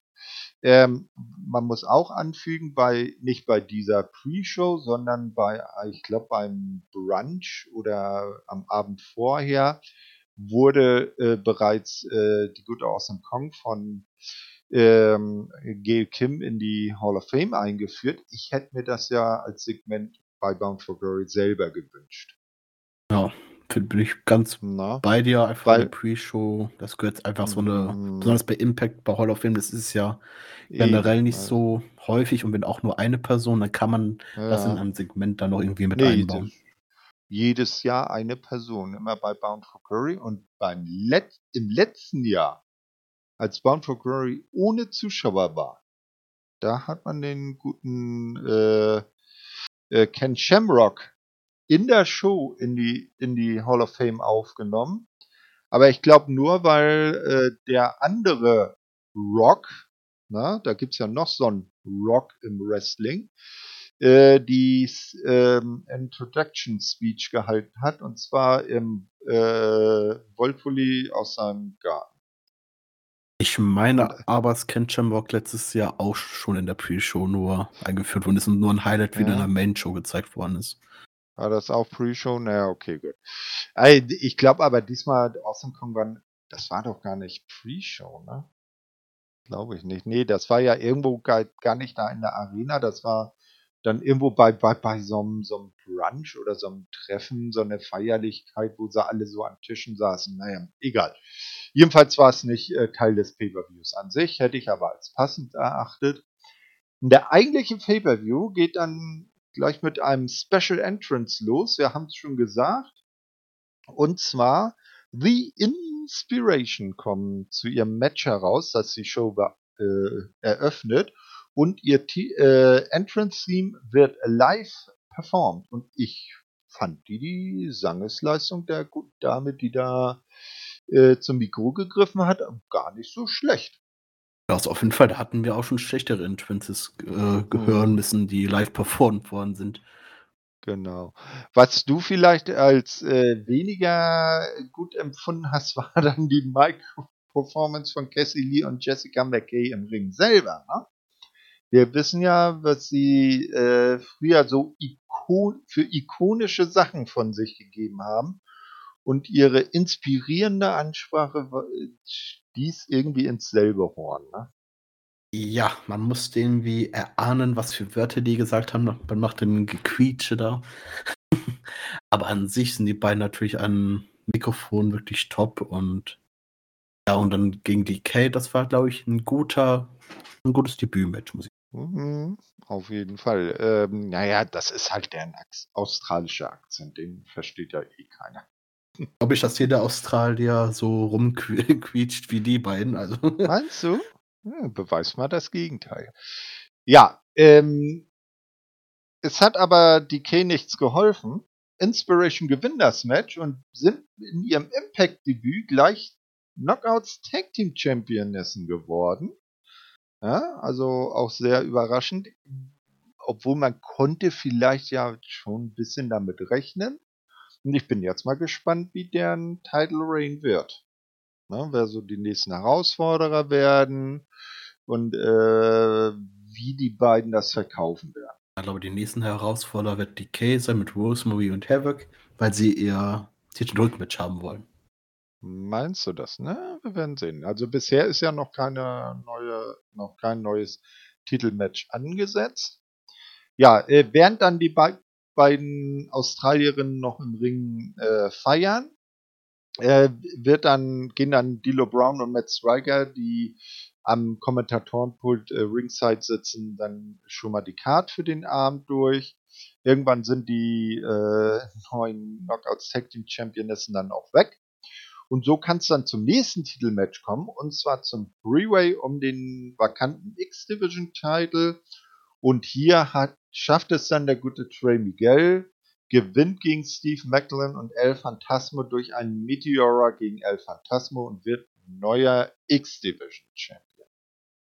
Speaker 1: Ähm, man muss auch anfügen, bei nicht bei dieser Pre-Show, sondern bei, ich glaube, beim Brunch oder am Abend vorher wurde äh, bereits äh, die gute Awesome Kong von ähm, Gail Kim in die Hall of Fame eingeführt. Ich hätte mir das ja als Segment bei Bound for Glory selber gewünscht.
Speaker 2: Ja, bin ich ganz Na? bei dir. Einfach Weil, eine Pre-Show, das gehört einfach so eine, mm. besonders bei Impact, bei Hall of Fame, das ist ja generell nicht so häufig und wenn auch nur eine Person, dann kann man ja. das in einem Segment dann noch irgendwie mit nee, einbauen.
Speaker 1: Jedes Jahr eine Person, immer bei Bound for Curry und beim Let im letzten Jahr, als Bound for Glory ohne Zuschauer war, da hat man den guten äh, äh, Ken Shamrock in der Show in die, in die Hall of Fame aufgenommen. Aber ich glaube nur, weil äh, der andere Rock, na, da gibt's ja noch so einen Rock im Wrestling, äh, die ähm, Introduction Speech gehalten hat, und zwar im äh, Wolfuli aus seinem Garten.
Speaker 2: Ich meine aber, es kennt Shamrock letztes Jahr auch schon in der Pre-Show nur eingeführt worden ist und nur ein Highlight wieder in der Main-Show gezeigt worden ist.
Speaker 1: War das auch Pre-Show? Naja, okay, gut. Ich glaube aber diesmal Awesome Kong war, das war doch gar nicht Pre-Show, ne? Glaube ich nicht. Nee, das war ja irgendwo gar, gar nicht da in der Arena, das war dann irgendwo bei, bei, bei so, einem, so einem Brunch oder so einem Treffen, so eine Feierlichkeit, wo sie alle so an Tischen saßen. Naja, egal. Jedenfalls war es nicht äh, Teil des Pay-Per-Views an sich, hätte ich aber als passend erachtet. Der eigentliche Pay-Per-View geht dann gleich mit einem Special Entrance los. Wir haben es schon gesagt. Und zwar The Inspiration kommen zu ihrem Match heraus, das die Show äh, eröffnet. Und ihr äh, Entrance-Theme wird live performt. Und ich fand die, die Sangesleistung der guten Dame, die da äh, zum Mikro gegriffen hat, gar nicht so schlecht.
Speaker 2: Ja, also auf jeden Fall, da hatten wir auch schon schlechtere Entrances äh, gehören müssen, die live performt worden sind.
Speaker 1: Genau. Was du vielleicht als äh, weniger gut empfunden hast, war dann die Mic-Performance von Cassie Lee und Jessica McKay im Ring selber. Ne? Wir wissen ja, was sie äh, früher so ikon für ikonische Sachen von sich gegeben haben und ihre inspirierende Ansprache stieß irgendwie ins selbe Horn. Ne?
Speaker 2: Ja, man musste irgendwie erahnen, was für Wörter die gesagt haben. Man macht ein Gequietsche da. Aber an sich sind die beiden natürlich an Mikrofon wirklich top und ja, und dann gegen die Kate, das war, glaube ich, ein guter, ein gutes Debütmatch, muss ich
Speaker 1: mhm, Auf jeden Fall. Ähm, naja, das ist halt der australische Akzent, den versteht ja eh keiner.
Speaker 2: Ob ich, dass jeder Australier so rumquietscht wie die beiden. Also.
Speaker 1: Meinst du? Ja, beweis mal das Gegenteil. Ja, ähm, es hat aber DK nichts geholfen. Inspiration gewinnen das Match und sind in ihrem Impact-Debüt gleich Knockouts Tag Team Championessen geworden. Ja, also auch sehr überraschend. Obwohl man konnte vielleicht ja schon ein bisschen damit rechnen. Und ich bin jetzt mal gespannt, wie deren Title Reign wird. Ne, wer so die nächsten Herausforderer werden und äh, wie die beiden das verkaufen werden.
Speaker 2: Ich glaube, die nächsten Herausforderer wird Decay sein mit Rosemary und Havoc, weil sie ihr Titelrückmatch haben wollen.
Speaker 1: Meinst du das? Ne? Wir werden sehen. Also bisher ist ja noch keine neue, noch kein neues Titelmatch angesetzt. Ja, äh, während dann die beiden beiden Australierinnen noch im Ring äh, feiern. Äh, wird dann, gehen dann Dilo Brown und Matt Striker, die am Kommentatorenpult äh, Ringside sitzen, dann schon mal die Card für den Abend durch. Irgendwann sind die äh, neuen Knockouts Tag Team Championessen dann auch weg. Und so kann es dann zum nächsten Titelmatch kommen, und zwar zum Freeway um den vakanten X-Division Title. Und hier hat, schafft es dann der gute Trey Miguel, gewinnt gegen Steve Macklin und El Phantasmo durch einen Meteora gegen El Phantasmo und wird neuer X-Division Champion.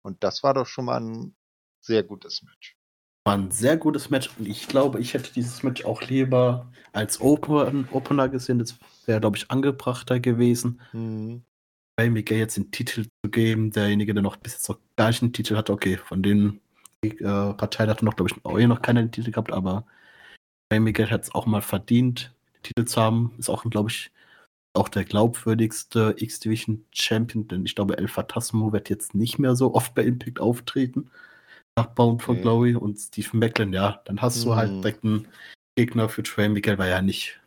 Speaker 1: Und das war doch schon mal ein sehr gutes Match.
Speaker 2: War ein sehr gutes Match und ich glaube, ich hätte dieses Match auch lieber als Open Opener gesehen. Das wäre, glaube ich, angebrachter gewesen. Mhm. Miguel jetzt den Titel zu geben, derjenige, der noch bis jetzt noch gar nicht einen Titel hatte, okay, von die äh, Partei hatte noch, glaube ich, auch eh noch keinen Titel gehabt, aber Miguel hat es auch mal verdient, den Titel zu haben. Ist auch, glaube ich, auch der glaubwürdigste X-Division Champion, denn ich glaube, El Phantasmo wird jetzt nicht mehr so oft bei Impact auftreten. Nach Bound for okay. Glory und Steve Macklin, ja, dann hast mhm. du halt mhm. direkt einen Gegner für Trey Miguel, war ja nicht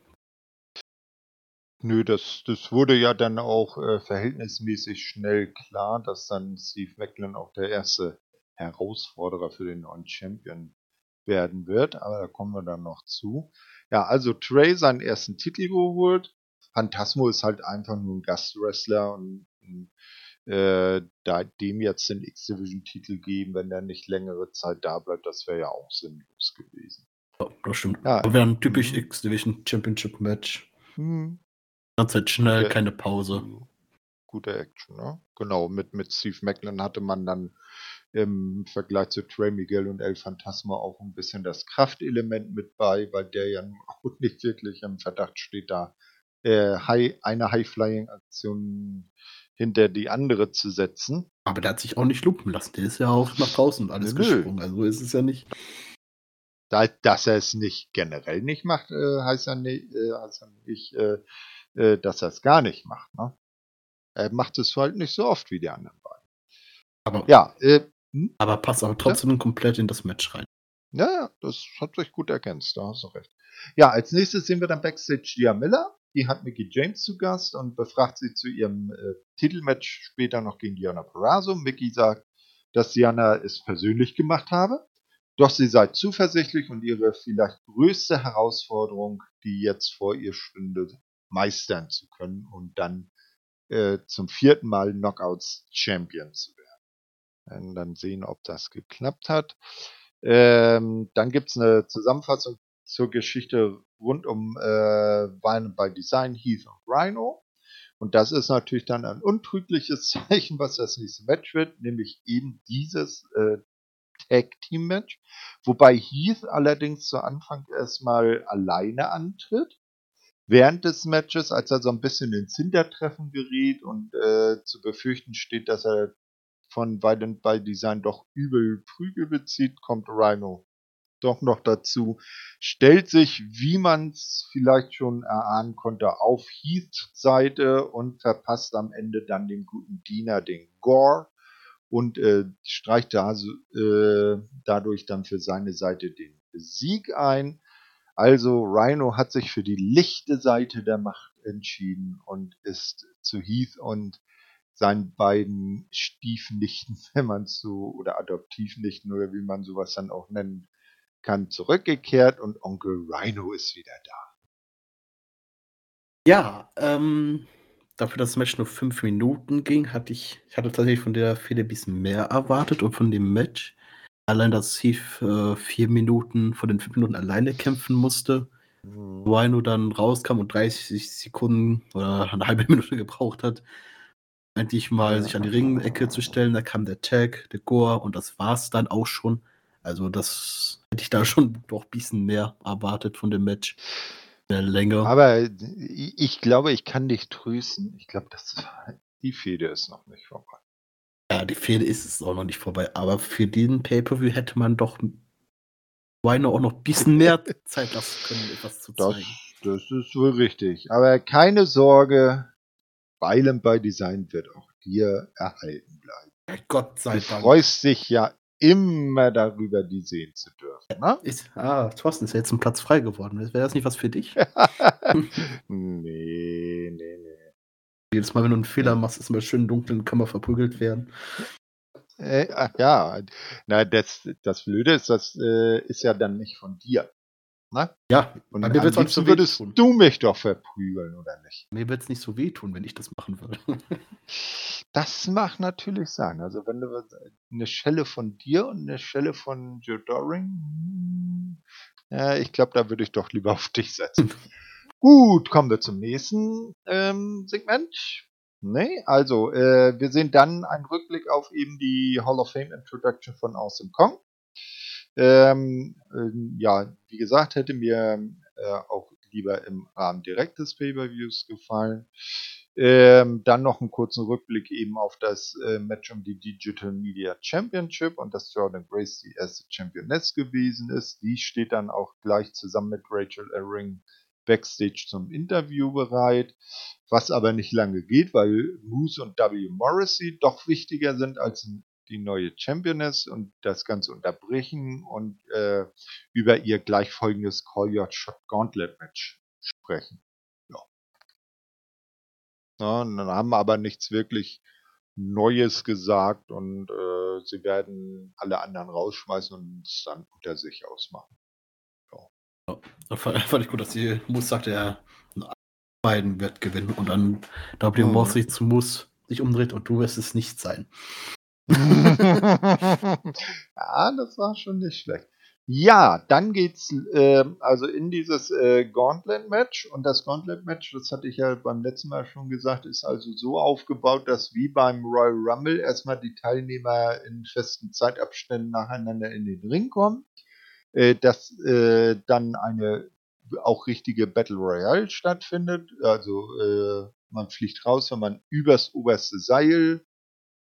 Speaker 1: Nö, das, das wurde ja dann auch äh, verhältnismäßig schnell klar, dass dann Steve Macklin auch der erste Herausforderer für den neuen Champion werden wird, aber da kommen wir dann noch zu. Ja, also Trey seinen ersten Titel geholt. Phantasmo ist halt einfach nur ein Gastwrestler und äh, da dem jetzt den X-Division-Titel geben, wenn er nicht längere Zeit da bleibt, das wäre ja auch sinnlos gewesen.
Speaker 2: Ja, das stimmt. Ja, aber wäre ein typisch mhm. X-Division Championship Match. Mhm. Ganz halt schnell, Gute, keine Pause.
Speaker 1: Gute Action, ne? Genau, mit, mit Steve Macklin hatte man dann im Vergleich zu Trey Miguel und El Phantasma auch ein bisschen das Kraftelement mit bei, weil der ja auch nicht wirklich im Verdacht steht, da äh, high, eine High-Flying-Aktion hinter die andere zu setzen.
Speaker 2: Aber der hat sich auch nicht lumpen lassen. Der ist ja auch nach draußen und alles Nö. gesprungen. Also ist es ja nicht.
Speaker 1: Da, dass er es nicht generell nicht macht, äh, heißt ja nicht, äh, heißt ja nicht äh, äh, dass er es gar nicht macht. Ne? Er macht es halt nicht so oft wie die anderen beiden.
Speaker 2: Aber ja, äh, hm? Aber passt aber trotzdem ja. komplett in das Match rein.
Speaker 1: Ja, das hat sich gut ergänzt, da hast du recht. Ja, als nächstes sehen wir dann Backstage Gia Miller. Die hat Mickey James zu Gast und befragt sie zu ihrem äh, Titelmatch später noch gegen Diana Perazzo. Mickey sagt, dass Diana es persönlich gemacht habe, doch sie sei zuversichtlich und ihre vielleicht größte Herausforderung, die jetzt vor ihr stünde, meistern zu können und dann äh, zum vierten Mal Knockouts Champion zu werden. Wir dann sehen, ob das geklappt hat. Ähm, dann gibt's eine Zusammenfassung zur Geschichte rund um äh, Wine by Design, Heath und Rhino. Und das ist natürlich dann ein untrügliches Zeichen, was das nächste Match wird, nämlich eben dieses äh, Tag Team Match. Wobei Heath allerdings zu Anfang erstmal alleine antritt. Während des Matches, als er so ein bisschen ins Hintertreffen gerät und äh, zu befürchten steht, dass er von Violent by Design doch übel Prügel bezieht, kommt Rhino doch noch dazu, stellt sich, wie man es vielleicht schon erahnen konnte, auf Heaths Seite und verpasst am Ende dann dem guten Diener den Gore und äh, streicht da, äh, dadurch dann für seine Seite den Sieg ein. Also Rhino hat sich für die lichte Seite der Macht entschieden und ist zu Heath und seinen beiden Stiefnichten, wenn man so, oder Adoptivnichten oder wie man sowas dann auch nennen kann, zurückgekehrt und Onkel Rhino ist wieder da.
Speaker 2: Ja, ähm, dafür, dass das Match nur fünf Minuten ging, hatte ich, ich hatte tatsächlich von der Fehde ein bisschen mehr erwartet und von dem Match. Allein, dass Heath äh, vier Minuten von den fünf Minuten alleine kämpfen musste. Mhm. Rhino dann rauskam und 30 Sekunden oder eine halbe Minute gebraucht hat, endlich mal sich an die Ringecke zu stellen. Da kam der Tag, der Gore und das war's dann auch schon. Also das hätte ich da schon doch ein bisschen mehr erwartet von dem Match. Der Länge.
Speaker 1: Aber ich glaube, ich kann dich trösten. Ich glaube, das, die Fehde ist noch nicht vorbei.
Speaker 2: Ja, die Fehde ist es auch noch nicht vorbei. Aber für den Pay-Per-View hätte man doch Wino auch noch ein bisschen mehr Zeit lassen können, etwas zu zeigen.
Speaker 1: Das, das ist wohl richtig. Aber keine Sorge, Weilen bei Design wird auch dir erhalten bleiben.
Speaker 2: Gott sei
Speaker 1: Dank. Du freust dich ja immer darüber, die sehen zu dürfen. Ne?
Speaker 2: Ist, ah, Thorsten, ist ja jetzt ein Platz frei geworden. Wäre das nicht was für dich?
Speaker 1: nee, nee, nee.
Speaker 2: Jedes Mal, wenn du einen Fehler machst, ist immer schön in dunklen Kammer verprügelt werden.
Speaker 1: Äh, ja, na, das, das Blöde ist, das äh, ist ja dann nicht von dir.
Speaker 2: Ne? Ja,
Speaker 1: und mir am liebsten so würdest tun. du mich doch verprügeln, oder nicht?
Speaker 2: Mir wird es nicht so wehtun, wenn ich das machen würde.
Speaker 1: das mag natürlich sein. Also wenn du eine Schelle von dir und eine Schelle von Joe Doring, ja, ich glaube, da würde ich doch lieber auf dich setzen. Gut, kommen wir zum nächsten ähm, Segment. Nee, also äh, wir sehen dann einen Rückblick auf eben die Hall of Fame Introduction von Awesome Kong. Ähm, äh, ja, wie gesagt, hätte mir äh, auch lieber im Rahmen direkt des Pay-Per-Views gefallen. Ähm, dann noch einen kurzen Rückblick eben auf das äh, Match um die Digital Media Championship und dass Jordan Grace die erste Championess gewesen ist. Die steht dann auch gleich zusammen mit Rachel Erring backstage zum Interview bereit, was aber nicht lange geht, weil Moose und W. Morrissey doch wichtiger sind als ein die neue Championess und das Ganze unterbrechen und äh, über ihr gleich folgendes Call Your Shot Gauntlet Match sprechen. Ja. Ja, und dann haben aber nichts wirklich Neues gesagt und äh, sie werden alle anderen rausschmeißen und es dann unter sich ausmachen.
Speaker 2: Ja. ja fand, fand ich gut, dass die Moose sagte, er beiden wird gewinnen und dann W. Mhm. Mosley zu Moose sich umdreht und du wirst es nicht sein.
Speaker 1: ja, das war schon nicht schlecht. Ja, dann geht's äh, also in dieses äh, Gauntlet-Match. Und das Gauntlet-Match, das hatte ich ja beim letzten Mal schon gesagt, ist also so aufgebaut, dass wie beim Royal Rumble erstmal die Teilnehmer in festen Zeitabständen nacheinander in den Ring kommen, äh, dass äh, dann eine auch richtige Battle Royale stattfindet, also äh, man fliegt raus, wenn man übers oberste Seil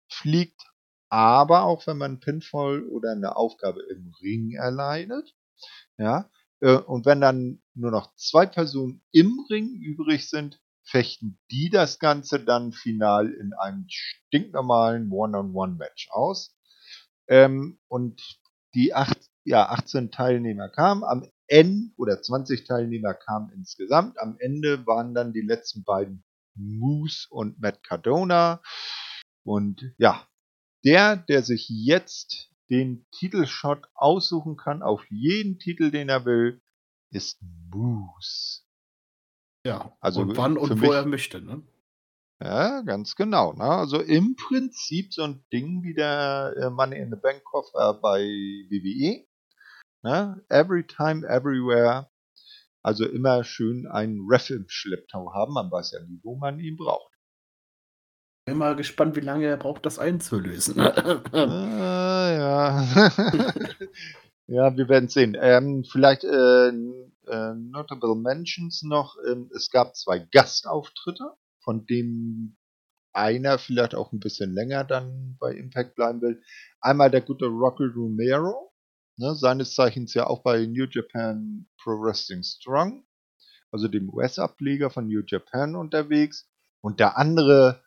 Speaker 1: fliegt, aber auch wenn man Pinfall oder eine Aufgabe im Ring erleidet. Ja, äh, und wenn dann nur noch zwei Personen im Ring übrig sind, fechten die das Ganze dann final in einem stinknormalen One-on-One-Match aus. Ähm, und die acht, ja, 18 Teilnehmer kamen. Am Ende, oder 20 Teilnehmer kamen insgesamt. Am Ende waren dann die letzten beiden Moose und Matt Cardona. Und ja, der, der sich jetzt den Titelshot aussuchen kann auf jeden Titel, den er will, ist Moose.
Speaker 2: Ja, also und wann und wo er möchte, ne?
Speaker 1: Ja, ganz genau. Ne? Also im Prinzip so ein Ding wie der äh, Money in the Bank Koffer bei WWE. Ne? Every time, everywhere. Also immer schön einen Ref im Schlepptau haben. Man weiß ja nie, wo man ihn braucht.
Speaker 2: Bin mal gespannt, wie lange er braucht, das einzulösen.
Speaker 1: ah, ja. ja, wir werden sehen. Ähm, vielleicht äh, äh, Notable Mentions noch. Ähm, es gab zwei Gastauftritte, von denen einer vielleicht auch ein bisschen länger dann bei Impact bleiben will. Einmal der gute Rocky Romero, ne, seines Zeichens ja auch bei New Japan Pro Wrestling Strong, also dem US-Ableger von New Japan unterwegs. Und der andere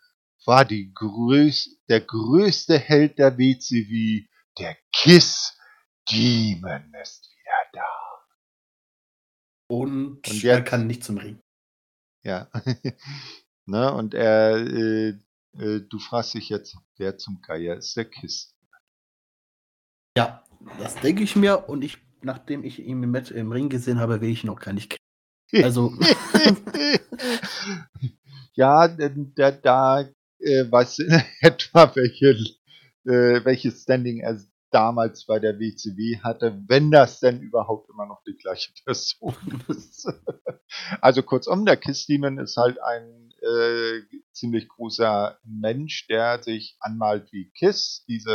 Speaker 1: war die größ der größte Held der WCW, der Kiss Demon ist wieder da.
Speaker 2: Und, und er kann nicht zum Ring.
Speaker 1: Ja. ne, und er, äh, äh, du fragst dich jetzt, wer zum Geier ist der Kiss?
Speaker 2: Ja, das denke ich mir und ich, nachdem ich ihn im, im Ring gesehen habe, will ich ihn auch gar nicht kennen. Also.
Speaker 1: ja, da, da äh, weißt in etwa, welche, äh, welches Standing er damals bei der WCW hatte, wenn das denn überhaupt immer noch die gleiche Person ist. also kurzum, der Kiss Demon ist halt ein äh, ziemlich großer Mensch, der sich anmalt wie Kiss, diese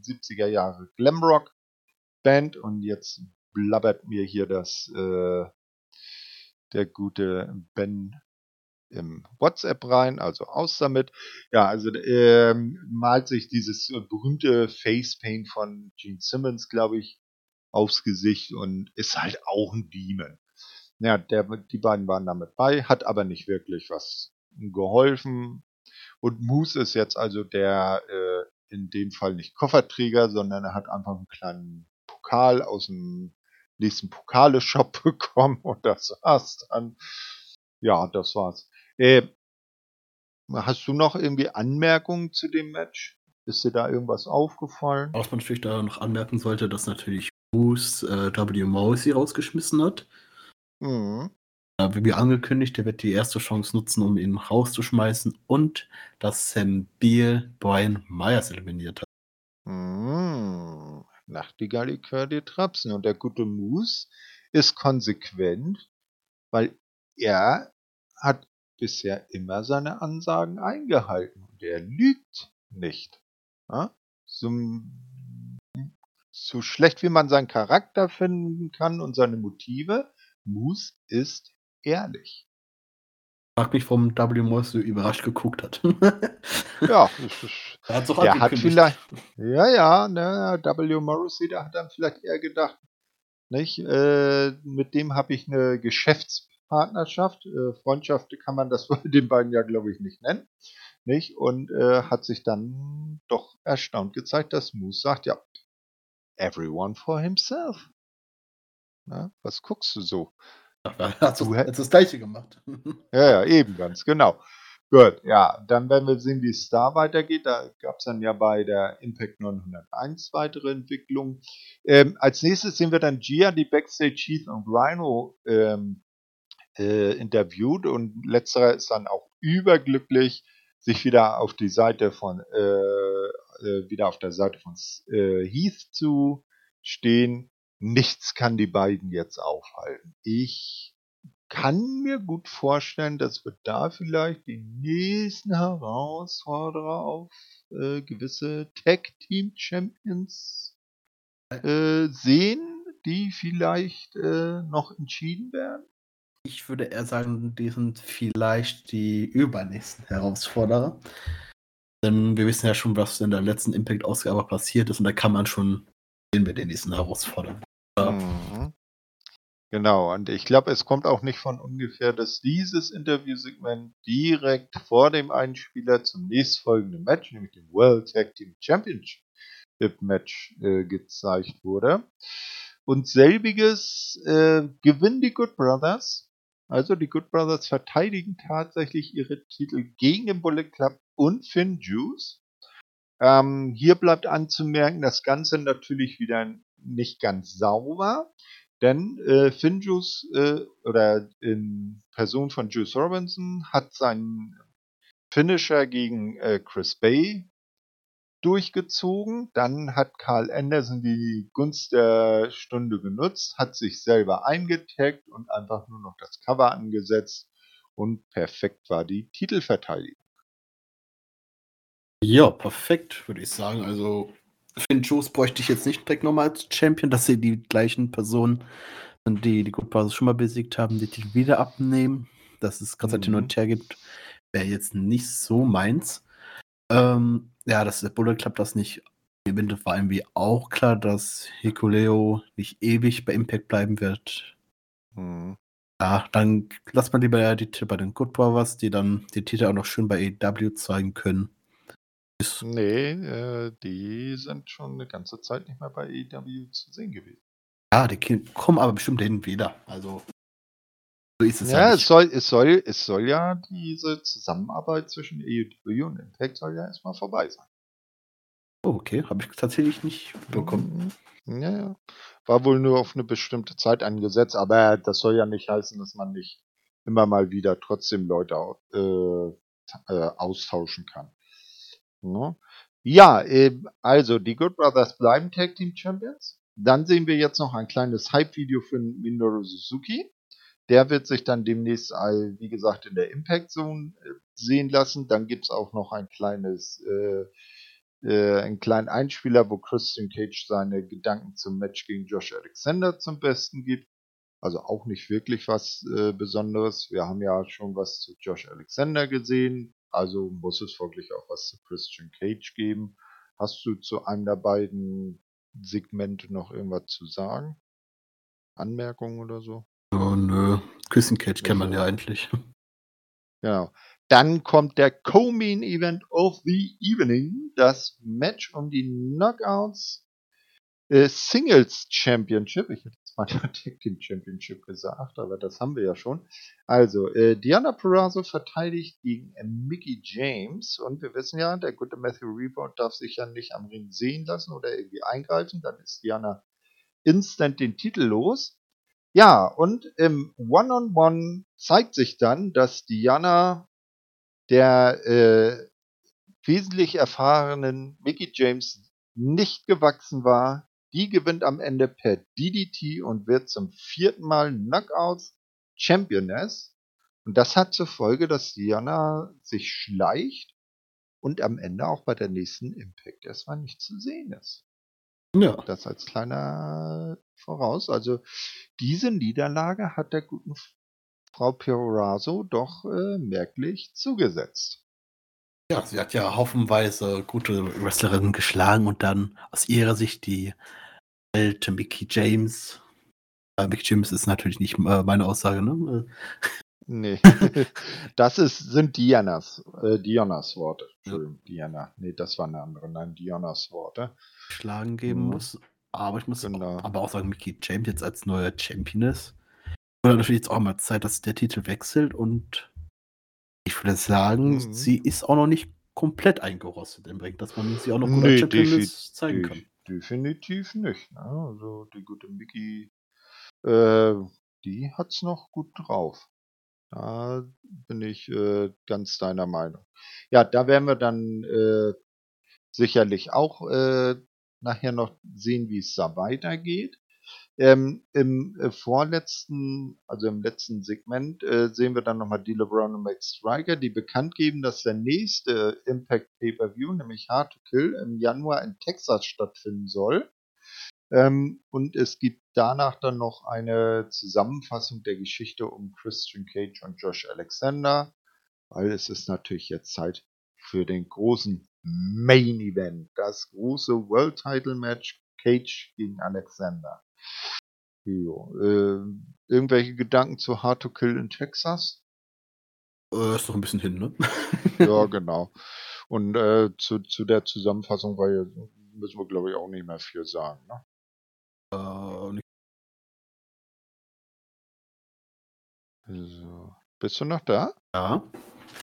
Speaker 1: äh, 70er Jahre Glamrock Band und jetzt blabbert mir hier das äh, der gute Ben im WhatsApp rein, also aus damit. Ja, also ähm, malt sich dieses berühmte Facepaint von Gene Simmons, glaube ich, aufs Gesicht und ist halt auch ein Demon. Ja, der, die beiden waren damit bei, hat aber nicht wirklich was geholfen. Und Moose ist jetzt also der äh, in dem Fall nicht Kofferträger, sondern er hat einfach einen kleinen Pokal aus dem nächsten Pokale-Shop bekommen und das war's dann. Ja, das war's. Äh, hast du noch irgendwie Anmerkungen zu dem Match? Ist dir da irgendwas aufgefallen?
Speaker 2: Was man natürlich da noch anmerken sollte, dass natürlich Bruce äh, W. Morrissey rausgeschmissen hat. Mhm. Äh, wie angekündigt, der wird die erste Chance nutzen, um ihn rauszuschmeißen und dass Sam Beal Brian Myers eliminiert hat.
Speaker 1: Mhm. Nachtigall, ich höre dir trapsen. Und der gute Moose ist konsequent, weil er hat bisher immer seine Ansagen eingehalten und er lügt nicht. Ja? So, so, schlecht wie man seinen Charakter finden kann und seine Motive, Moose ist ehrlich.
Speaker 2: Frag mich, warum W. Morris so überrascht geguckt hat.
Speaker 1: ja, er hat doch der hat vielleicht, ja, ja, ne, W. Morrissey, da hat dann vielleicht eher gedacht, nicht, äh, mit dem habe ich eine Geschäfts Partnerschaft. Äh, Freundschaft kann man das bei den beiden ja, glaube ich, nicht nennen. Nicht? Und äh, hat sich dann doch erstaunt gezeigt, dass Moose sagt, ja, everyone for himself. Na, was guckst du so?
Speaker 2: Er hat du, jetzt das gleiche gemacht.
Speaker 1: ja, ja, eben ganz, genau. Gut, ja, dann werden wir sehen, wie es da weitergeht. Da gab es dann ja bei der Impact 901 weitere Entwicklungen. Ähm, als nächstes sehen wir dann Gia, die Backstage Heath und Rhino ähm, äh, interviewt und letzterer ist dann auch überglücklich, sich wieder auf die Seite von äh, äh, wieder auf der Seite von äh, Heath zu stehen. Nichts kann die beiden jetzt aufhalten. Ich kann mir gut vorstellen, dass wir da vielleicht die nächsten Herausforderer auf äh, gewisse Tag Team Champions äh, sehen, die vielleicht äh, noch entschieden werden.
Speaker 2: Ich würde eher sagen, die sind vielleicht die übernächsten Herausforderer. Denn wir wissen ja schon, was in der letzten Impact-Ausgabe passiert ist und da kann man schon sehen wir den nächsten Herausforderer. Mhm.
Speaker 1: Genau, und ich glaube, es kommt auch nicht von ungefähr, dass dieses Interviewsegment direkt vor dem Einspieler zum nächstfolgenden Match, nämlich dem World Tag Team Championship Match, äh, gezeigt wurde. Und selbiges äh, gewinnen die Good Brothers. Also die Good Brothers verteidigen tatsächlich ihre Titel gegen den Bullet Club und Finn Juice. Ähm, hier bleibt anzumerken, das Ganze natürlich wieder nicht ganz sauber. Denn äh, Finjus äh, oder in Person von Juice Robinson hat seinen Finisher gegen äh, Chris Bay durchgezogen. Dann hat Carl Anderson die Gunst der Stunde genutzt, hat sich selber eingetaggt und einfach nur noch das Cover angesetzt. Und perfekt war die Titelverteidigung.
Speaker 2: Ja, perfekt, würde ich sagen. Also Finn Juice bräuchte ich jetzt nicht direkt nochmal als Champion, dass sie die gleichen Personen sind, die die Brothers schon mal besiegt haben, die Titel wieder abnehmen. Dass es gerade mhm. hin und her gibt, wäre jetzt nicht so meins. Ähm, ja, dass der Bullet Club das nicht gewinnt, war irgendwie auch klar, dass Hikuleo nicht ewig bei Impact bleiben wird. Mhm. Ja, dann lass man lieber die Titel bei den Good Brothers, die dann die Titel auch noch schön bei AEW zeigen können.
Speaker 1: Ist nee, äh, die sind schon eine ganze Zeit nicht mehr bei AEW zu sehen gewesen.
Speaker 2: Ja, die kommen aber bestimmt hin wieder. Also
Speaker 1: so ist es ja. Ja, es soll, es soll, es soll ja diese Zusammenarbeit zwischen AEW und Impact soll ja erstmal vorbei sein.
Speaker 2: Oh, okay, habe ich tatsächlich nicht bekommen.
Speaker 1: Ja, ja. War wohl nur auf eine bestimmte Zeit angesetzt, aber das soll ja nicht heißen, dass man nicht immer mal wieder trotzdem Leute äh, äh, austauschen kann. Ne? Ja, äh, also die Good Brothers bleiben Tag Team Champions. Dann sehen wir jetzt noch ein kleines Hype-Video für Minoru Suzuki. Der wird sich dann demnächst, wie gesagt, in der Impact Zone äh, sehen lassen. Dann gibt's auch noch ein kleines, äh, äh, einen kleinen Einspieler, wo Christian Cage seine Gedanken zum Match gegen Josh Alexander zum Besten gibt. Also auch nicht wirklich was äh, Besonderes. Wir haben ja schon was zu Josh Alexander gesehen. Also muss es folglich auch was zu Christian Cage geben. Hast du zu einem der beiden Segmente noch irgendwas zu sagen? Anmerkungen oder so?
Speaker 2: Oh, nö. Christian Cage kennt man ja eigentlich.
Speaker 1: Genau. Dann kommt der Co-Main Event of the Evening, das Match um die Knockouts äh, Singles Championship. Ich hätte jetzt mal Tag Team Championship gesagt, aber das haben wir ja schon. Also, äh, Diana Perazzo verteidigt gegen äh, Mickey James und wir wissen ja, der gute Matthew Rebound darf sich ja nicht am Ring sehen lassen oder irgendwie eingreifen, dann ist Diana instant den Titel los. Ja, und im One-on-One -on -One zeigt sich dann, dass Diana der äh, wesentlich erfahrenen Mickey James nicht gewachsen war, die gewinnt am Ende per DDT und wird zum vierten Mal Knockouts Championess. Und das hat zur Folge, dass Diana sich schleicht und am Ende auch bei der nächsten Impact erstmal nicht zu sehen ist. Ja. Das als kleiner Voraus. Also diese Niederlage hat der guten Frau Peroraso doch äh, merklich zugesetzt.
Speaker 2: Ja, sie hat ja haufenweise gute Wrestlerinnen geschlagen und dann aus ihrer Sicht die alte Mickey James. Äh, Mickey James ist natürlich nicht äh, meine Aussage, ne?
Speaker 1: Nee. das ist, sind Dianas, äh, Dianas Worte. Entschuldigung, ja. Diana. Nee, das war eine andere. Nein, Dianas Worte.
Speaker 2: Schlagen geben mhm. muss. Aber ich muss genau. aber auch sagen, Mickey James jetzt als neuer Champion ist. Oder natürlich jetzt auch mal Zeit, dass der Titel wechselt und Ich würde sagen, mhm. sie ist auch noch nicht komplett eingerostet im Ring, dass man sie auch noch gut
Speaker 1: nee, als zeigen kann. Definitiv nicht. Ne? Also die gute Mickey, äh, die hat's noch gut drauf. Da bin ich äh, ganz deiner Meinung. Ja, da werden wir dann äh, sicherlich auch äh, nachher noch sehen, wie es da weitergeht. Ähm, Im äh, vorletzten, also im letzten Segment, äh, sehen wir dann nochmal D'Lo Brown und Max Striker, die bekannt geben, dass der nächste Impact Pay-Per-View, nämlich Hard to Kill, im Januar in Texas stattfinden soll. Ähm, und es gibt danach dann noch eine Zusammenfassung der Geschichte um Christian Cage und Josh Alexander, weil es ist natürlich jetzt Zeit für den großen Main Event, das große World Title Match Cage gegen Alexander. Jo, äh, irgendwelche Gedanken zu Hard to Kill in Texas?
Speaker 2: Äh, ist doch ein bisschen hin, ne?
Speaker 1: ja, genau. Und äh, zu, zu der Zusammenfassung weil müssen wir, glaube ich, auch nicht mehr viel sagen, ne? So. Bist du noch da?
Speaker 2: Ja.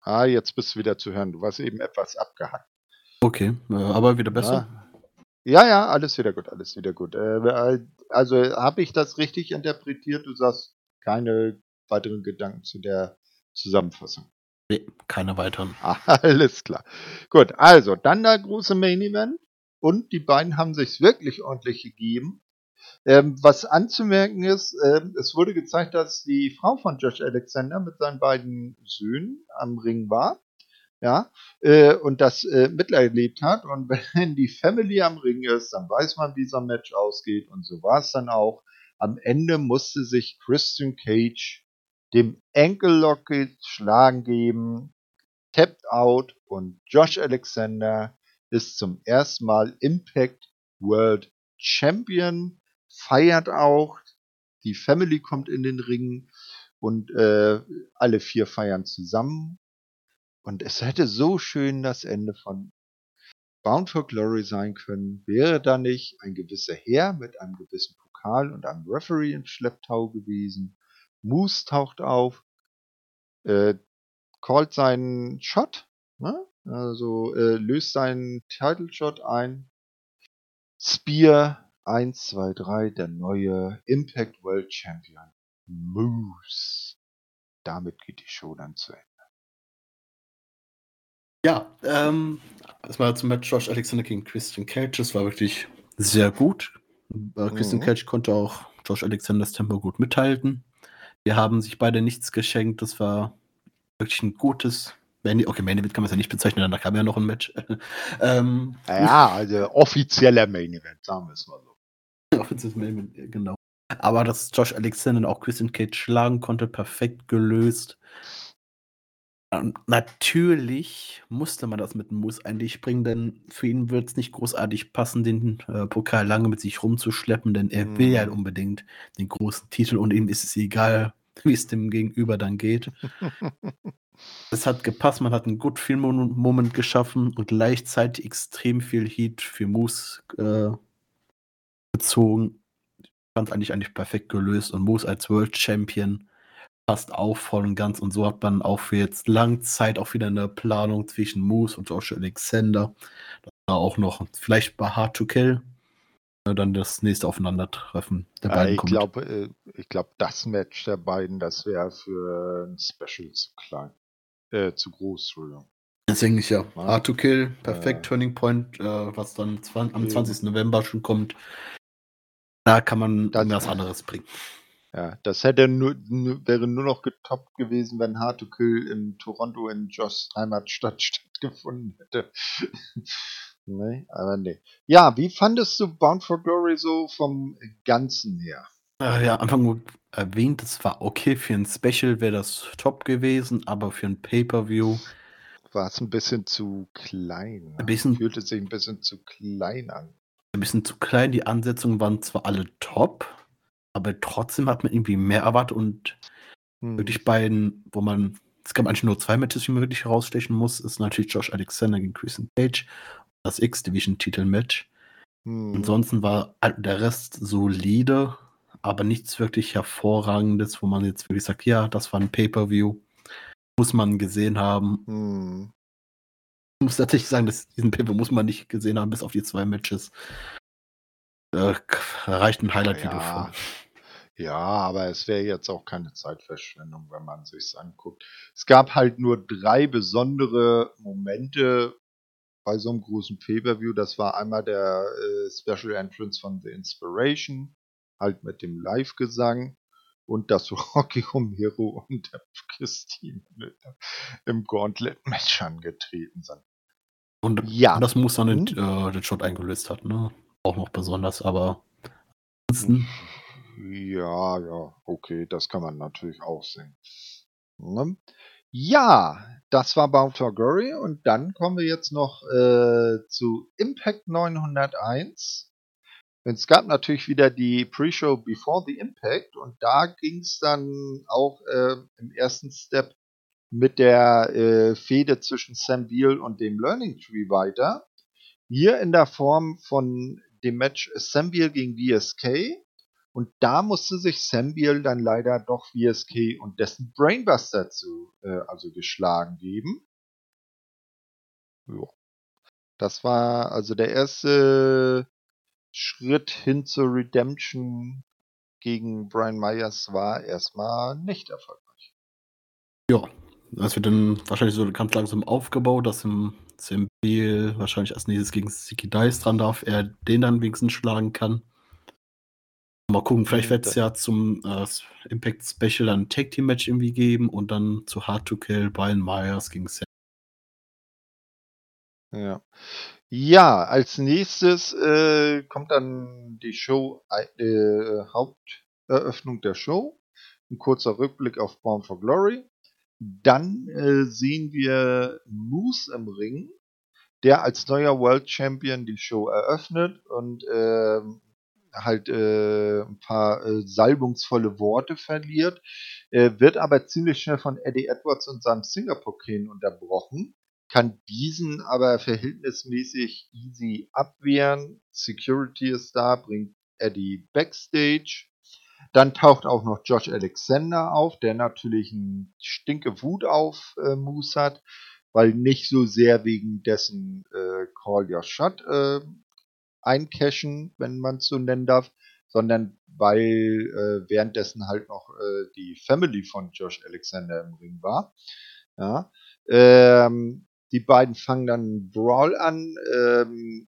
Speaker 1: Ah, jetzt bist du wieder zu hören. Du warst eben etwas abgehackt.
Speaker 2: Okay, äh, aber wieder besser.
Speaker 1: Ja. Ja, ja, alles wieder gut, alles wieder gut. Äh, also habe ich das richtig interpretiert? Du sagst keine weiteren Gedanken zu der Zusammenfassung.
Speaker 2: Nee, keine weiteren.
Speaker 1: alles klar. Gut, also dann der große Main Event und die beiden haben sich wirklich ordentlich gegeben. Ähm, was anzumerken ist, äh, es wurde gezeigt, dass die Frau von Josh Alexander mit seinen beiden Söhnen am Ring war ja, äh, und das äh, miterlebt hat. Und wenn die Family am Ring ist, dann weiß man, wie so ein Match ausgeht. Und so war es dann auch. Am Ende musste sich Christian Cage dem Ankle Lock schlagen geben, tapped out und Josh Alexander ist zum ersten Mal Impact World Champion, feiert auch, die Family kommt in den Ring und äh, alle vier feiern zusammen und es hätte so schön das Ende von Bound for Glory sein können, wäre da nicht ein gewisser Herr mit einem gewissen Pokal und einem Referee im Schlepptau gewesen. Moose taucht auf, äh, callt seinen Shot, ne? also äh, löst seinen Title Shot ein. Spear 1, 2, 3, der neue Impact World Champion Moose. Damit geht die Show dann zu Ende.
Speaker 2: Ja, ähm, das war zum Match Josh Alexander gegen Christian Cage. Das war wirklich sehr gut. Äh, Christian mhm. Cage konnte auch Josh Alexanders Tempo gut mithalten. Wir haben sich beide nichts geschenkt. Das war wirklich ein gutes. Okay, Main Event kann man es ja nicht bezeichnen, danach kam ja noch ein Match.
Speaker 1: ähm, ja, also offizieller Main Event, sagen wir es mal so.
Speaker 2: Main Event, genau. Aber dass Josh Alexander auch Christian Cage schlagen konnte, perfekt gelöst. Ähm, natürlich musste man das mit dem Moose eigentlich bringen, denn für ihn wird es nicht großartig passen, den äh, Pokal lange mit sich rumzuschleppen, denn er mhm. will ja mhm. unbedingt den großen Titel und ihm ist es egal, wie es dem Gegenüber dann geht. es hat gepasst, man hat einen gut Film-Moment geschaffen und gleichzeitig extrem viel Heat für Moose äh, gezogen. Fand eigentlich, eigentlich perfekt gelöst und Moose als World Champion passt auch voll und ganz. Und so hat man auch für jetzt lang Zeit auch wieder eine Planung zwischen Moose und Josh Alexander. Das war auch noch vielleicht bei Hard to Kill. Äh, dann das nächste Aufeinandertreffen
Speaker 1: der beiden. ich glaube, äh, ich glaube, das Match der beiden, das wäre für ein Special zu klein. Äh, zu groß, Entschuldigung.
Speaker 2: Deswegen ich ja. Hard to Kill, perfekt äh, Turning Point, äh, was dann am 20. November schon kommt. Da kann man dann was anderes bringen.
Speaker 1: Ja, das hätte nur, wäre nur noch getoppt gewesen, wenn Hard to Kill in Toronto in Joss Heimatstadt stattgefunden hätte. nee, aber nee. Ja, wie fandest du Bound for Glory so vom Ganzen her?
Speaker 2: Äh, ja, Anfang erwähnt, es war okay, für ein Special wäre das top gewesen, aber für ein Pay-Per-View
Speaker 1: war es ein bisschen zu klein. Ein bisschen, fühlte sich ein bisschen zu klein an.
Speaker 2: Ein bisschen zu klein, die Ansetzungen waren zwar alle top, aber trotzdem hat man irgendwie mehr erwartet und hm. wirklich beiden, wo man, es gab eigentlich nur zwei Matches, die man wirklich herausstechen muss, ist natürlich Josh Alexander gegen Christian Cage, das X-Division-Titel-Match. Hm. Ansonsten war der Rest solide, aber nichts wirklich hervorragendes, wo man jetzt wirklich sagt, ja, das war ein Pay-Per-View. muss man gesehen haben. Hm. Ich muss tatsächlich sagen, dass diesen Paper muss man nicht gesehen haben, bis auf die zwei Matches. Da reicht ein Highlight-Video
Speaker 1: ja. Ja, aber es wäre jetzt auch keine Zeitverschwendung, wenn man sich's anguckt. Es gab halt nur drei besondere Momente bei so einem großen Pay-Per-View. Das war einmal der äh, Special Entrance von The Inspiration, halt mit dem Live-Gesang und dass Rocky Romero und der Christine im Gauntlet-Match angetreten sind.
Speaker 2: Und ja. das muss dann hm? äh, den Shot eingelöst hat, ne? Auch noch besonders, aber ansonsten.
Speaker 1: Ja, ja, okay, das kann man natürlich auch sehen. Ne? Ja, das war Bound for Glory und dann kommen wir jetzt noch äh, zu Impact 901. Es gab natürlich wieder die Pre-Show Before the Impact und da ging es dann auch äh, im ersten Step mit der äh, Fehde zwischen Sam Beal und dem Learning Tree weiter. Hier in der Form von dem Match Sam Beal gegen VSK. Und da musste sich Sam Beal dann leider doch VSK und dessen Brainbuster zu, äh, also geschlagen geben. Jo. Das war also der erste Schritt hin zur Redemption gegen Brian Myers war erstmal nicht erfolgreich.
Speaker 2: Ja, das wird dann wahrscheinlich so ganz langsam aufgebaut, dass im CMB wahrscheinlich als nächstes gegen Siki Dice dran darf, er den dann wenigstens schlagen kann. Mal gucken, vielleicht wird es ja zum äh, Impact Special ein Tag Team Match irgendwie geben und dann zu Hard to Kill Brian Myers gegen Sam.
Speaker 1: Ja. Ja, als nächstes äh, kommt dann die Show, äh, Haupteröffnung der Show. Ein kurzer Rückblick auf Bound for Glory. Dann äh, sehen wir Moose im Ring, der als neuer World Champion die Show eröffnet und äh, halt äh, ein paar äh, salbungsvolle Worte verliert, äh, wird aber ziemlich schnell von Eddie Edwards und seinem Singapore-King unterbrochen kann diesen aber verhältnismäßig easy abwehren. Security ist da, bringt Eddie backstage. Dann taucht auch noch Josh Alexander auf, der natürlich einen stinke Wut auf äh, Moose hat, weil nicht so sehr wegen dessen äh, Call Your Shot äh, eincashen, wenn man es so nennen darf, sondern weil äh, währenddessen halt noch äh, die Family von Josh Alexander im Ring war. Ja. Ähm, die beiden fangen dann einen Brawl an. Ähm,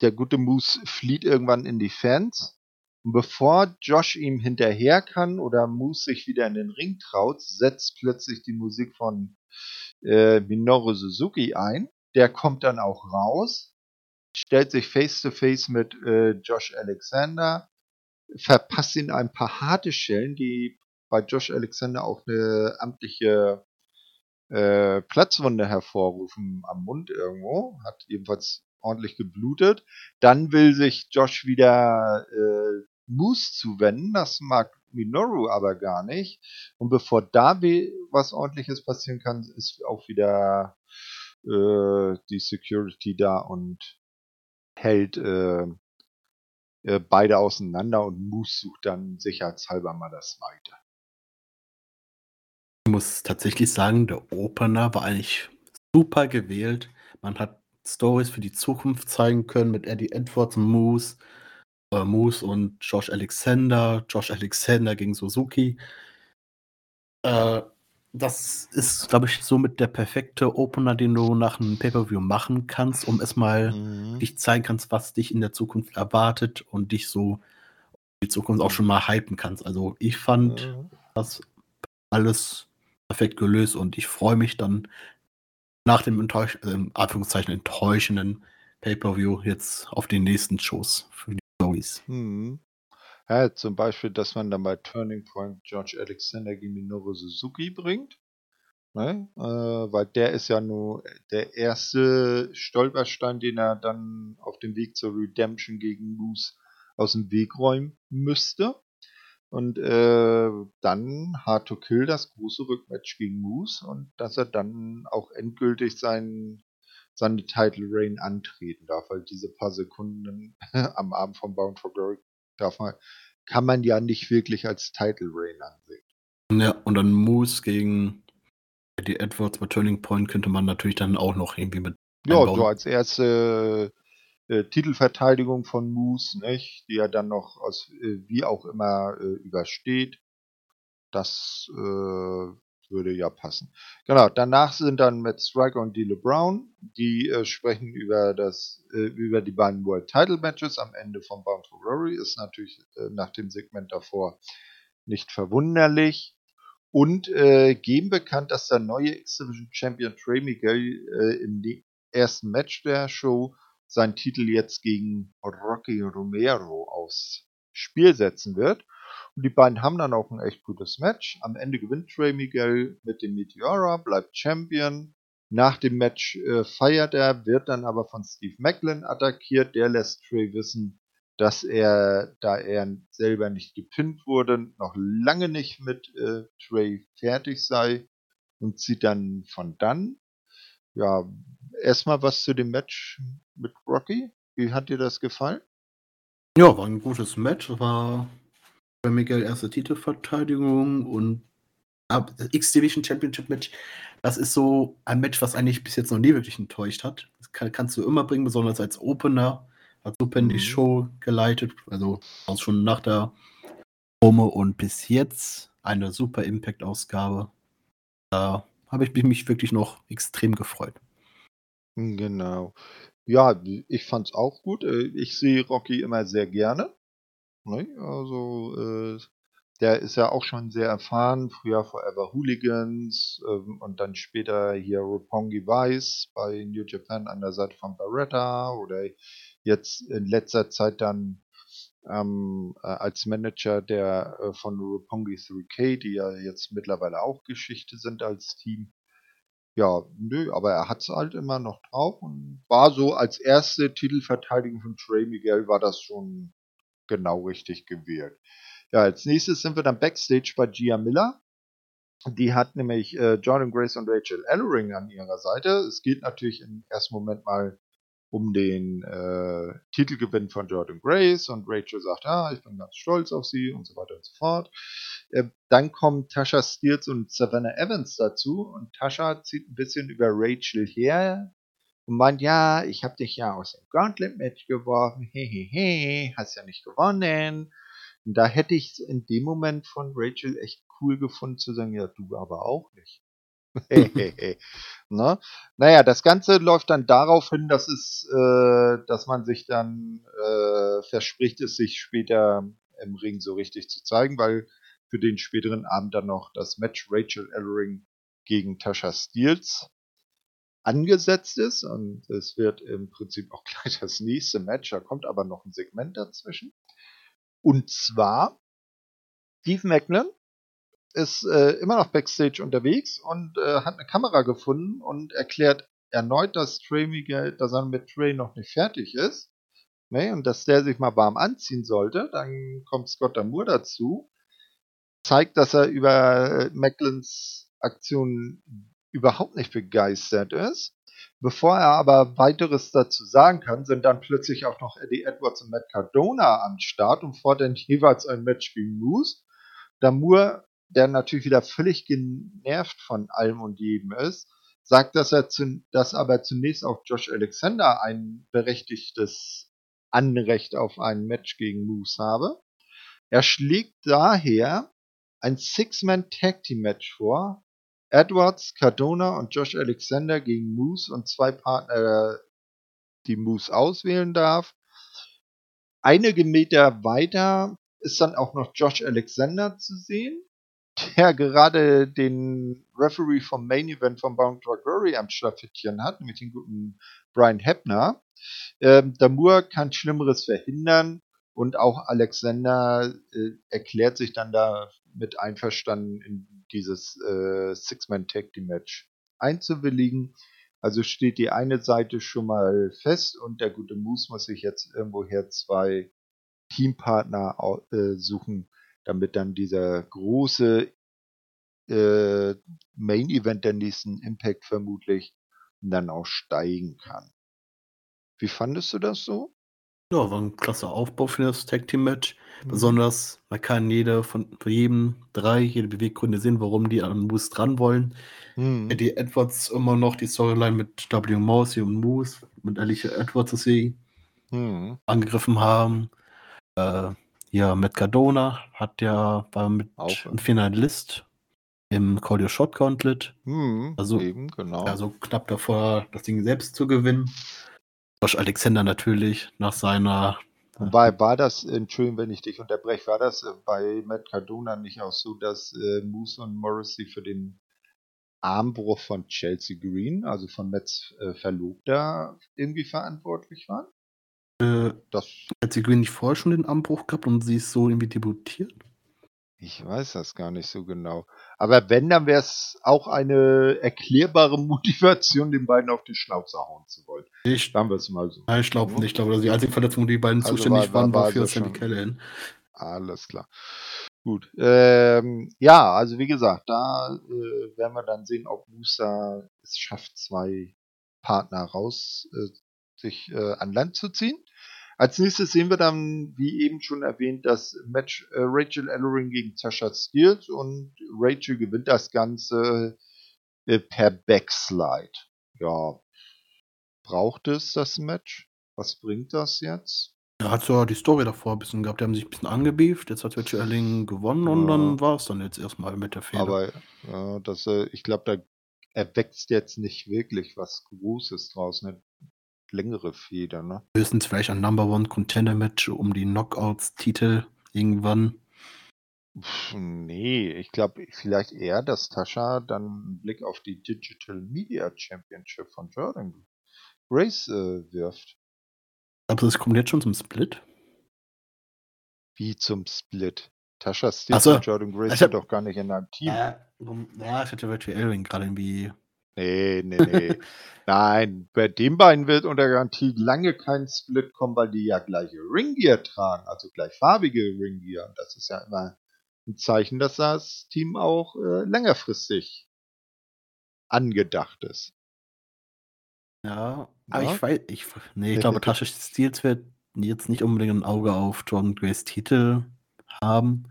Speaker 1: der gute Moose flieht irgendwann in die Fans. Und bevor Josh ihm hinterher kann oder Moose sich wieder in den Ring traut, setzt plötzlich die Musik von äh, Minoru Suzuki ein. Der kommt dann auch raus, stellt sich face to face mit äh, Josh Alexander, verpasst ihn ein paar harte Schellen, die bei Josh Alexander auch eine amtliche äh, Platzwunde hervorrufen am Mund irgendwo, hat jedenfalls ordentlich geblutet. Dann will sich Josh wieder äh, Moose zuwenden, das mag Minoru aber gar nicht. Und bevor da was ordentliches passieren kann, ist auch wieder äh, die Security da und hält äh, äh, beide auseinander und Moose sucht dann sicherheitshalber mal das Weite.
Speaker 2: Muss tatsächlich sagen, der Opener war eigentlich super gewählt. Man hat Stories für die Zukunft zeigen können mit Eddie Edwards und Moose, äh, Moose und Josh Alexander, Josh Alexander gegen Suzuki. Äh, das ist, glaube ich, somit der perfekte Opener, den du nach einem Pay-Per-View machen kannst, um erstmal mhm. dich zeigen kannst, was dich in der Zukunft erwartet und dich so die Zukunft auch schon mal hypen kannst. Also ich fand mhm. das alles perfekt gelöst und ich freue mich dann nach dem enttäusch äh, Anführungszeichen enttäuschenden Pay-Per-View jetzt auf die nächsten Shows für die Stories.
Speaker 1: Hm. Ja, zum Beispiel, dass man dann bei Turning Point George Alexander gegen Minoru Suzuki bringt. Ne? Äh, weil der ist ja nur der erste Stolperstein, den er dann auf dem Weg zur Redemption gegen Moose aus dem Weg räumen müsste. Und äh, dann Hard to Kill das große Rückmatch gegen Moose und dass er dann auch endgültig seinen seine Title Reign antreten darf, weil diese paar Sekunden am Abend von Bound for Glory darf man, kann man ja nicht wirklich als Title Reign ansehen.
Speaker 2: Ja, und dann Moose gegen Eddie Edwards bei Turning Point könnte man natürlich dann auch noch irgendwie mit.
Speaker 1: Ja, einbauen. so als erste äh, Titelverteidigung von Moose, nicht? Die er dann noch aus äh, wie auch immer äh, übersteht. Das äh, würde ja passen. Genau, danach sind dann Matt Striker und D'Lo Brown, die äh, sprechen über das äh, über die beiden World Title Matches am Ende von Bound for Glory. Ist natürlich nach dem Segment davor nicht verwunderlich. Und geben bekannt, dass der neue X-Division Champion Trey Miguel im ersten Match der Show seinen Titel jetzt gegen Rocky Romero aufs Spiel setzen wird. Und die beiden haben dann auch ein echt gutes Match. Am Ende gewinnt Trey Miguel mit dem Meteora, bleibt Champion. Nach dem Match äh, feiert er, wird dann aber von Steve Macklin attackiert. Der lässt Trey wissen, dass er, da er selber nicht gepinnt wurde, noch lange nicht mit äh, Trey fertig sei und zieht dann von dann. Ja, erstmal was zu dem Match mit Rocky. Wie hat dir das gefallen?
Speaker 2: Ja, war ein gutes Match. War bei Miguel erste Titelverteidigung und X-Division Championship Match. Das ist so ein Match, was eigentlich bis jetzt noch nie wirklich enttäuscht hat. Das kann, kannst du immer bringen, besonders als Opener. Hat super in die mhm. Show geleitet, also auch schon nach der Promo und bis jetzt eine super Impact-Ausgabe. Da habe ich mich wirklich noch extrem gefreut.
Speaker 1: Genau. Ja, ich fand's auch gut. Äh, ich sehe Rocky immer sehr gerne. Ne? Also, äh, der ist ja auch schon sehr erfahren. Früher Forever Hooligans ähm, und dann später hier Roppongi Vice bei New Japan an der Seite von Barretta oder jetzt in letzter Zeit dann ähm, äh, als Manager der von Roppongi 3K, die ja jetzt mittlerweile auch Geschichte sind als Team. Ja, nö, aber er hat's halt immer noch drauf und war so als erste Titelverteidigung von Trey Miguel war das schon genau richtig gewählt. Ja, als nächstes sind wir dann Backstage bei Gia Miller. Die hat nämlich äh, Jordan Grace und Rachel Ellering an ihrer Seite. Es geht natürlich im ersten Moment mal um den äh, Titelgewinn von Jordan Grace und Rachel sagt, ja, ich bin ganz stolz auf sie und so weiter und so fort. Äh, dann kommen Tasha Steels und Savannah Evans dazu und Tasha zieht ein bisschen über Rachel her und meint, ja, ich habe dich ja aus dem Gauntlet-Match geworfen, hehehe, hast ja nicht gewonnen. Und da hätte ich in dem Moment von Rachel echt cool gefunden zu sagen, ja, du aber auch nicht. ne? Naja, das Ganze läuft dann darauf hin, dass es, äh, dass man sich dann äh, verspricht, es sich später im Ring so richtig zu zeigen, weil für den späteren Abend dann noch das Match Rachel Ellering gegen Tasha Steels angesetzt ist und es wird im Prinzip auch gleich das nächste Match, da kommt aber noch ein Segment dazwischen. Und zwar Steve Macklin ist äh, immer noch backstage unterwegs und äh, hat eine Kamera gefunden und erklärt erneut, dass Trey Miguel, dass er mit Trey noch nicht fertig ist. Ne, und dass der sich mal warm anziehen sollte. Dann kommt Scott Damour dazu, zeigt, dass er über äh, Macklins Aktion überhaupt nicht begeistert ist. Bevor er aber weiteres dazu sagen kann, sind dann plötzlich auch noch Eddie Edwards und Matt Cardona am Start und fordern jeweils ein Match gegen Moose. Damour der natürlich wieder völlig genervt von allem und jedem ist, sagt, dass er zu, dass aber zunächst auch Josh Alexander ein berechtigtes Anrecht auf ein Match gegen Moose habe. Er schlägt daher ein Six-Man Tag Team Match vor. Edwards, Cardona und Josh Alexander gegen Moose und zwei Partner, die Moose auswählen darf. Einige Meter weiter ist dann auch noch Josh Alexander zu sehen der gerade den Referee vom Main Event von Bound for Glory am Schlafittchen hat, nämlich den guten Brian Heppner. Ähm, Damur kann Schlimmeres verhindern und auch Alexander äh, erklärt sich dann da mit einverstanden in dieses äh, Six-Man-Tag-Team-Match einzuwilligen. Also steht die eine Seite schon mal fest und der gute Moose muss sich jetzt irgendwoher zwei Teampartner äh, suchen, damit dann dieser große äh, Main Event der nächsten Impact vermutlich dann auch steigen kann. Wie fandest du das so?
Speaker 2: Ja, war ein klasse Aufbau für das Tag Team Match. Mhm. Besonders, man kann jede von, von jedem drei, jede Beweggründe sehen, warum die an Moose dran wollen. Mhm. Eddie Edwards immer noch die Storyline mit W. Mousy und Moose, mit Alicia Edwards, dass sie mhm. angegriffen haben. Äh, ja, Matt Cardona hat ja, war mit ein Finalist im Your Shot Gauntlet.
Speaker 1: Mhm,
Speaker 2: also,
Speaker 1: eben, genau.
Speaker 2: Also knapp davor, das Ding selbst zu gewinnen. Josh Alexander natürlich nach seiner.
Speaker 1: Wobei war das, Entschuldigung, wenn ich dich unterbreche, war das äh, bei Matt Cardona nicht auch so, dass äh, Moose und Morrissey für den Armbruch von Chelsea Green, also von Matts äh, Verlobter, irgendwie verantwortlich waren?
Speaker 2: Äh, das hat sie nicht vorher schon den Armbruch gehabt und sie ist so irgendwie debütiert?
Speaker 1: Ich weiß das gar nicht so genau. Aber wenn, dann wäre es auch eine erklärbare Motivation, den beiden auf die Schnauze hauen zu wollen.
Speaker 2: Ich, Sagen wir es mal so. Nein, ich glaube nicht. Ich glaube, das ist die einzige Verletzung, die beiden also zuständig war, waren, war, war für Sandy Callahan.
Speaker 1: Alles klar. Gut. Ähm, ja, also wie gesagt, da äh, werden wir dann sehen, ob Musa es schafft, zwei Partner raus äh, sich äh, an Land zu ziehen. Als nächstes sehen wir dann, wie eben schon erwähnt, das Match äh, Rachel Ellering gegen Tasha Steels und Rachel gewinnt das Ganze äh, per Backslide. Ja, braucht es das Match? Was bringt das jetzt?
Speaker 2: Er hat ja die Story davor ein bisschen gehabt, die haben sich ein bisschen angebieft, jetzt hat Rachel Ellering gewonnen ja. und dann war es dann jetzt erstmal mit der Fehler.
Speaker 1: Aber ja, das, äh, ich glaube, da erwächst jetzt nicht wirklich was Großes draus. Ne? Längere Feder, ne?
Speaker 2: Höchstens vielleicht ein Number One Contender Match um die Knockouts-Titel irgendwann.
Speaker 1: Pff, nee, ich glaube vielleicht eher, dass Tascha dann einen Blick auf die Digital Media Championship von Jordan Grace äh, wirft.
Speaker 2: Aber das kommt jetzt schon zum Split?
Speaker 1: Wie zum Split? Tascha Steve so, und Jordan Grace sind doch gar nicht in einem Team.
Speaker 2: Ja, ja ich hatte virtuell gerade irgendwie
Speaker 1: Nee, nee, nee. Nein, bei den beiden wird unter Garantie lange kein Split kommen, weil die ja gleiche Ringgear tragen, also gleichfarbige Ringgear. Das ist ja immer ein Zeichen, dass das Team auch äh, längerfristig angedacht ist.
Speaker 2: Ja, aber ja? ich weiß, ich, nee, ich glaube, Tasha Steels wird jetzt nicht unbedingt ein Auge auf Jordan Grace Titel haben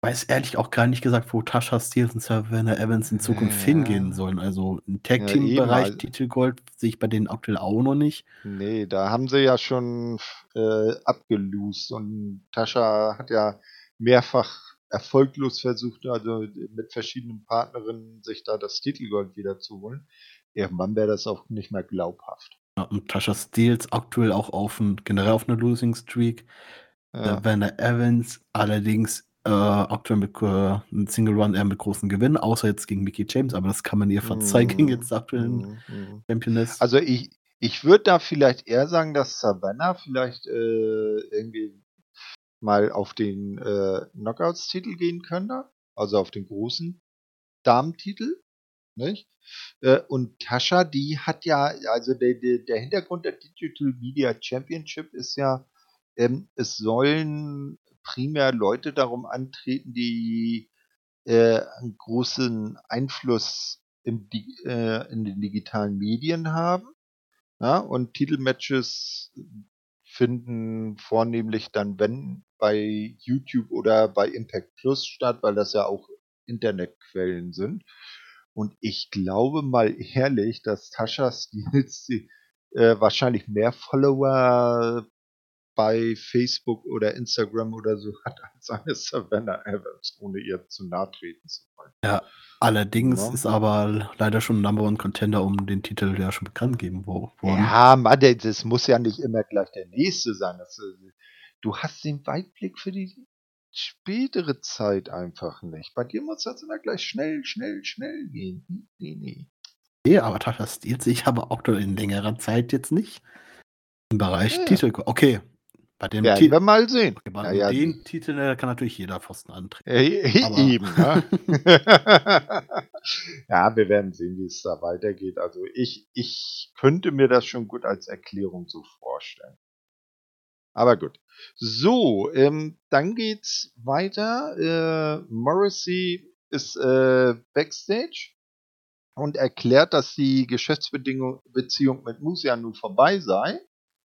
Speaker 2: weiß ehrlich auch gar nicht gesagt, wo Tasha Steels und Savannah Evans in Zukunft ja. hingehen sollen. Also im Tag Team Bereich ja, Titelgold sehe ich bei denen aktuell auch noch nicht.
Speaker 1: Nee, da haben sie ja schon äh, abgelost und Tasha hat ja mehrfach erfolglos versucht, also mit verschiedenen Partnerinnen sich da das Titelgold wieder zu holen. Irgendwann wäre das auch nicht mehr glaubhaft.
Speaker 2: Ja, und Tasha Steels aktuell auch auf ein, generell auf einer Losing Streak. Ja. Savannah Evans allerdings äh, aktuell mit äh, Single Run eher mit großen Gewinnen, außer jetzt gegen Mickey James, aber das kann man ihr verzeihen gegen jetzt aktuellen mm, Championess.
Speaker 1: Also ich, ich würde da vielleicht eher sagen, dass Savannah vielleicht äh, irgendwie mal auf den äh, Knockouts-Titel gehen könnte, also auf den großen Damentitel. Nicht? Äh, und Tascha, die hat ja, also der, der, der Hintergrund der Digital Media Championship ist ja, ähm, es sollen primär Leute darum antreten, die äh, einen großen Einfluss im, äh, in den digitalen Medien haben. Ja, und Titelmatches finden vornehmlich dann, wenn bei YouTube oder bei Impact Plus statt, weil das ja auch Internetquellen sind. Und ich glaube mal ehrlich, dass Tascha Steels äh, wahrscheinlich mehr Follower bei Facebook oder Instagram oder so hat als eine Savannah Evans, ohne ihr zu nahe treten zu wollen.
Speaker 2: Ja, allerdings ja. ist aber leider schon Number One Contender um den Titel ja schon bekannt gegeben worden.
Speaker 1: Ja, Mann, das muss ja nicht immer gleich der nächste sein. Das, äh, du hast den Weitblick für die spätere Zeit einfach nicht. Bei dir muss das immer gleich schnell, schnell, schnell gehen. Nee, nee.
Speaker 2: Nee, aber Steele sehe ich aber auch in längerer Zeit jetzt nicht. Im Bereich ja. Titel. Okay,
Speaker 1: bei dem Werden wir mal sehen.
Speaker 2: Okay, bei ja, den ja. Titel äh, kann natürlich jeder Pfosten antreten.
Speaker 1: Äh, eben, ne? ja, wir werden sehen, wie es da weitergeht. Also ich, ich könnte mir das schon gut als Erklärung so vorstellen. Aber gut. So, ähm, dann geht's weiter. Äh, Morrissey ist äh, backstage und erklärt, dass die Geschäftsbeziehung mit Musia nun vorbei sei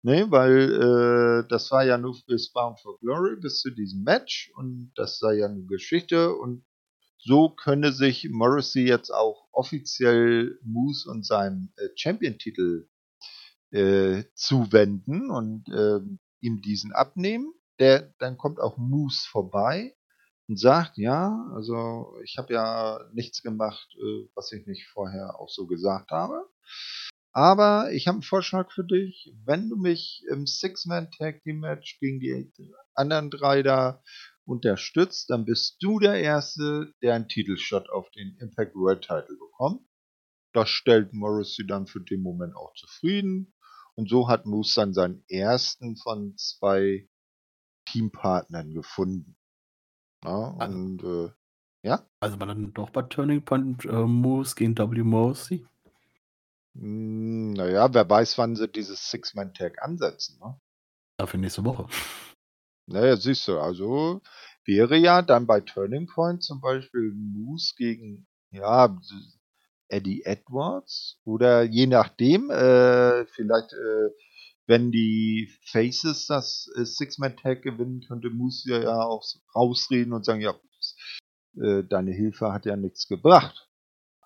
Speaker 1: Ne, weil äh, das war ja nur bis Bound for Glory, bis zu diesem Match und das sei ja eine Geschichte und so könne sich Morrissey jetzt auch offiziell Moose und seinem äh, Champion-Titel äh, zuwenden und äh, ihm diesen abnehmen. Der, dann kommt auch Moose vorbei und sagt, ja, also ich habe ja nichts gemacht, äh, was ich nicht vorher auch so gesagt habe. Aber ich habe einen Vorschlag für dich. Wenn du mich im Six-Man-Tag-Team-Match gegen die anderen drei da unterstützt, dann bist du der Erste, der einen Titelshot auf den Impact World Title bekommt. Das stellt Morrissey dann für den Moment auch zufrieden. Und so hat Moose dann seinen ersten von zwei Teampartnern gefunden. Ja, also und äh, ja.
Speaker 2: Also war dann doch bei Turning Point äh, Moose gegen W. Morrissey?
Speaker 1: Hm, naja, wer weiß, wann sie dieses Six-Man-Tag ansetzen. Ne?
Speaker 2: Dafür nächste Woche.
Speaker 1: Naja, siehst du, also wäre ja dann bei Turning Point zum Beispiel Moose gegen, ja, Eddie Edwards oder je nachdem, äh, vielleicht, äh, wenn die Faces das äh, Six-Man-Tag gewinnen, könnte Moose ja auch rausreden und sagen, ja, äh, deine Hilfe hat ja nichts gebracht.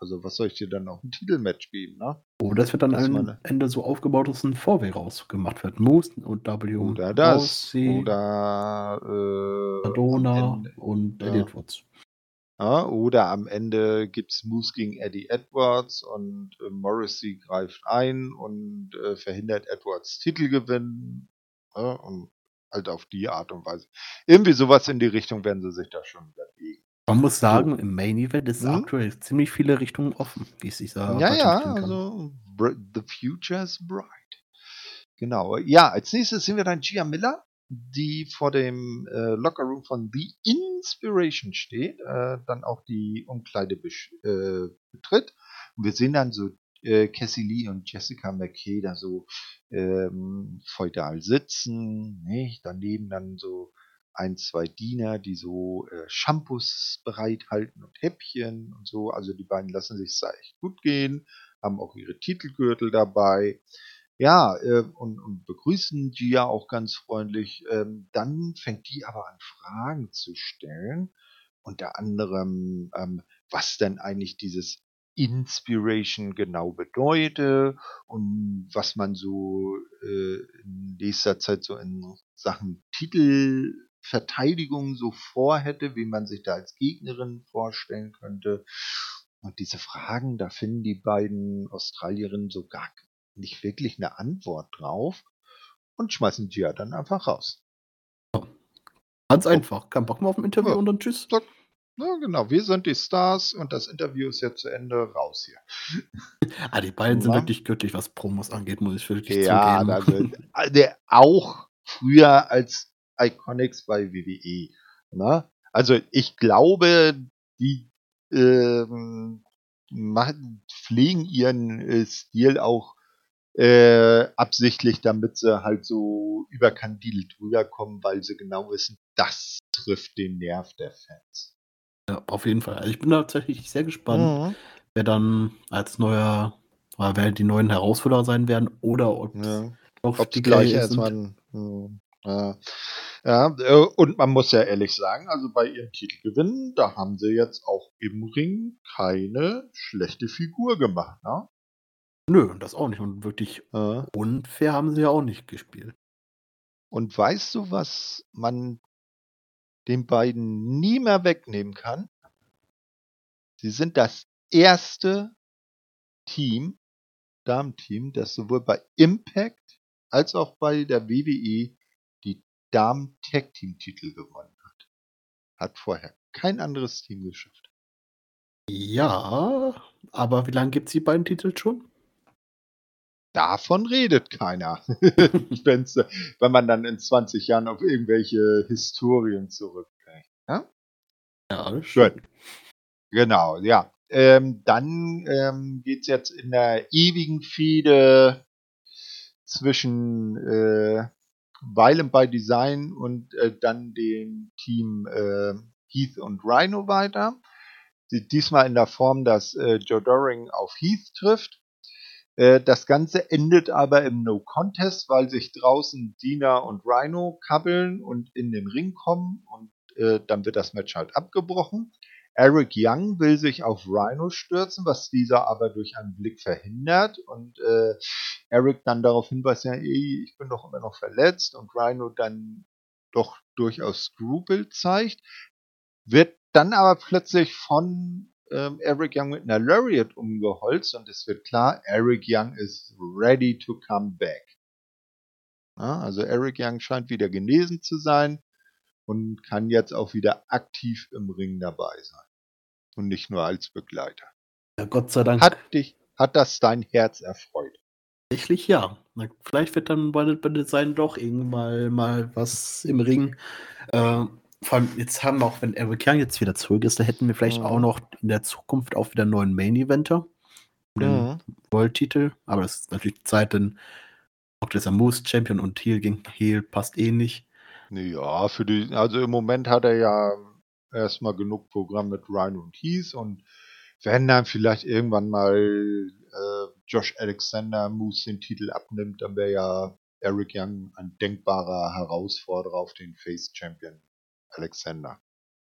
Speaker 1: Also was soll ich dir dann noch ein Titelmatch geben, ne?
Speaker 2: Oder das wird dann am meine... Ende so aufgebaut, dass ein Vorweg rausgemacht wird. Moose und W.
Speaker 1: Oder das. Oder
Speaker 2: äh, Madonna und Eddie ja. Edwards.
Speaker 1: Ja, oder am Ende gibt es Moose gegen Eddie Edwards und äh, Morrissey greift ein und äh, verhindert Edwards Titelgewinn. Ja, und halt auf die Art und Weise. Irgendwie sowas in die Richtung werden sie sich da schon überlegen.
Speaker 2: Man muss sagen, im Main Event ist hm? aktuell ziemlich viele Richtungen offen, wie es sich
Speaker 1: da Ja, ja, also the future is bright. Genau. Ja, als nächstes sehen wir dann Gia Miller, die vor dem äh, Locker Room von The Inspiration steht, äh, dann auch die Umkleide äh, betritt. Und wir sehen dann so äh, Cassie Lee und Jessica McKay da so ähm, feudal sitzen, nicht? daneben dann so ein, zwei Diener, die so äh, Shampoos bereithalten und Häppchen und so. Also die beiden lassen sich da echt gut gehen, haben auch ihre Titelgürtel dabei. Ja, äh, und, und begrüßen Gia auch ganz freundlich. Ähm, dann fängt die aber an, Fragen zu stellen. Unter anderem, ähm, was denn eigentlich dieses Inspiration genau bedeutet und was man so äh, in nächster Zeit so in Sachen Titel Verteidigung so vorhätte, wie man sich da als Gegnerin vorstellen könnte. Und diese Fragen, da finden die beiden Australierinnen so gar nicht wirklich eine Antwort drauf und schmeißen die ja dann einfach raus.
Speaker 2: Ganz einfach. Kein Bock mehr auf ein Interview ja. und dann tschüss.
Speaker 1: Ja, genau. Wir sind die Stars und das Interview ist jetzt zu Ende. Raus hier.
Speaker 2: ah, die beiden sind wirklich göttlich, was Promos angeht, muss ich wirklich
Speaker 1: ja, zugeben. Ja, also, auch früher als Iconics bei WWE. Ne? Also ich glaube, die ähm, machen, pflegen ihren äh, Stil auch äh, absichtlich, damit sie halt so überkandidelt rüberkommen, weil sie genau wissen, das trifft den Nerv der Fans.
Speaker 2: Ja, auf jeden Fall. Also ich bin tatsächlich sehr gespannt, mhm. wer dann als neuer, wer die neuen Herausforderer sein werden oder ob
Speaker 1: ja. ob die gleich erstmal. Ja. Ja, äh, und man muss ja ehrlich sagen, also bei ihren Titelgewinnen, da haben sie jetzt auch im Ring keine schlechte Figur gemacht, ne?
Speaker 2: Nö, das auch nicht. Und wirklich äh. unfair haben sie ja auch nicht gespielt.
Speaker 1: Und weißt du, was man den beiden nie mehr wegnehmen kann? Sie sind das erste Team, Damenteam, das sowohl bei Impact als auch bei der WWE Damen-Tag-Team-Titel gewonnen hat. Hat vorher kein anderes Team geschafft.
Speaker 2: Ja, aber wie lange gibt es die beiden Titel schon?
Speaker 1: Davon redet keiner. wenn man dann in 20 Jahren auf irgendwelche Historien zurückblickt. Ja,
Speaker 2: ja schön.
Speaker 1: Genau, ja. Ähm, dann ähm, geht es jetzt in der ewigen Fehde zwischen äh, Weilen bei Design und äh, dann dem Team äh, Heath und Rhino weiter. Diesmal in der Form, dass äh, Joe Doring auf Heath trifft. Äh, das Ganze endet aber im No Contest, weil sich draußen Dina und Rhino kabbeln und in den Ring kommen und äh, dann wird das Match halt abgebrochen. Eric Young will sich auf Rhino stürzen, was dieser aber durch einen Blick verhindert. Und äh, Eric dann darauf hinweist, ja, ey, ich bin doch immer noch verletzt. Und Rhino dann doch durchaus Skrupel zeigt, wird dann aber plötzlich von ähm, Eric Young mit einer Lariat umgeholzt. Und es wird klar, Eric Young is ready to come back. Ja, also Eric Young scheint wieder genesen zu sein und kann jetzt auch wieder aktiv im Ring dabei sein. Und nicht nur als Begleiter.
Speaker 2: Ja, Gott sei Dank.
Speaker 1: Hat dich, hat das dein Herz erfreut?
Speaker 2: Tatsächlich ja. Vielleicht wird dann bei den Design doch irgendwann mal was im Ring. Äh, vor allem, jetzt haben wir auch, wenn Eric Young jetzt wieder zurück ist, da hätten wir vielleicht mhm. auch noch in der Zukunft auch wieder einen neuen Main-Eventer. Den mhm. World-Titel. Aber das ist natürlich die Zeit, denn auch dieser Moose Champion und Heel gegen Heel passt eh nicht.
Speaker 1: Ja, für die, also im Moment hat er ja erstmal genug Programm mit Ryan und Heath und wenn dann vielleicht irgendwann mal äh, Josh Alexander Moose den Titel abnimmt, dann wäre ja Eric Young ein denkbarer Herausforderer auf den Face Champion Alexander.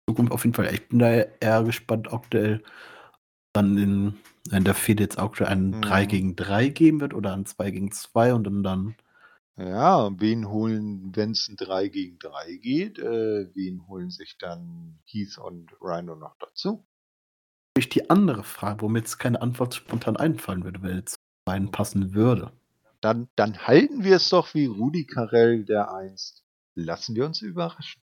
Speaker 2: Zukunft auf jeden Fall. Ich bin da eher gespannt, aktuell dann in, in der Fehde jetzt aktuell ein mhm. 3 gegen 3 geben wird oder ein 2 gegen 2 und dann dann
Speaker 1: ja, wen holen, wenn es ein 3 gegen 3 geht, äh, wen holen sich dann Heath und Rhino noch dazu?
Speaker 2: Ich die andere Frage, womit es keine Antwort spontan einfallen würde, weil es reinpassen würde.
Speaker 1: Dann, dann halten wir es doch wie Rudi Carell der einst. Lassen wir uns überraschen.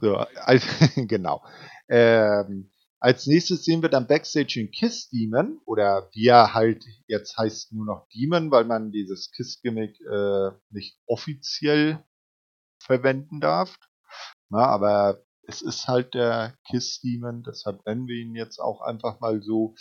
Speaker 1: So, also, genau. Ähm, als nächstes sehen wir dann Backstage den Kiss Demon oder wie er halt jetzt heißt nur noch Demon, weil man dieses Kiss-Gimmick äh, nicht offiziell verwenden darf. Na, aber es ist halt der Kiss Demon, deshalb nennen wir ihn jetzt auch einfach mal so.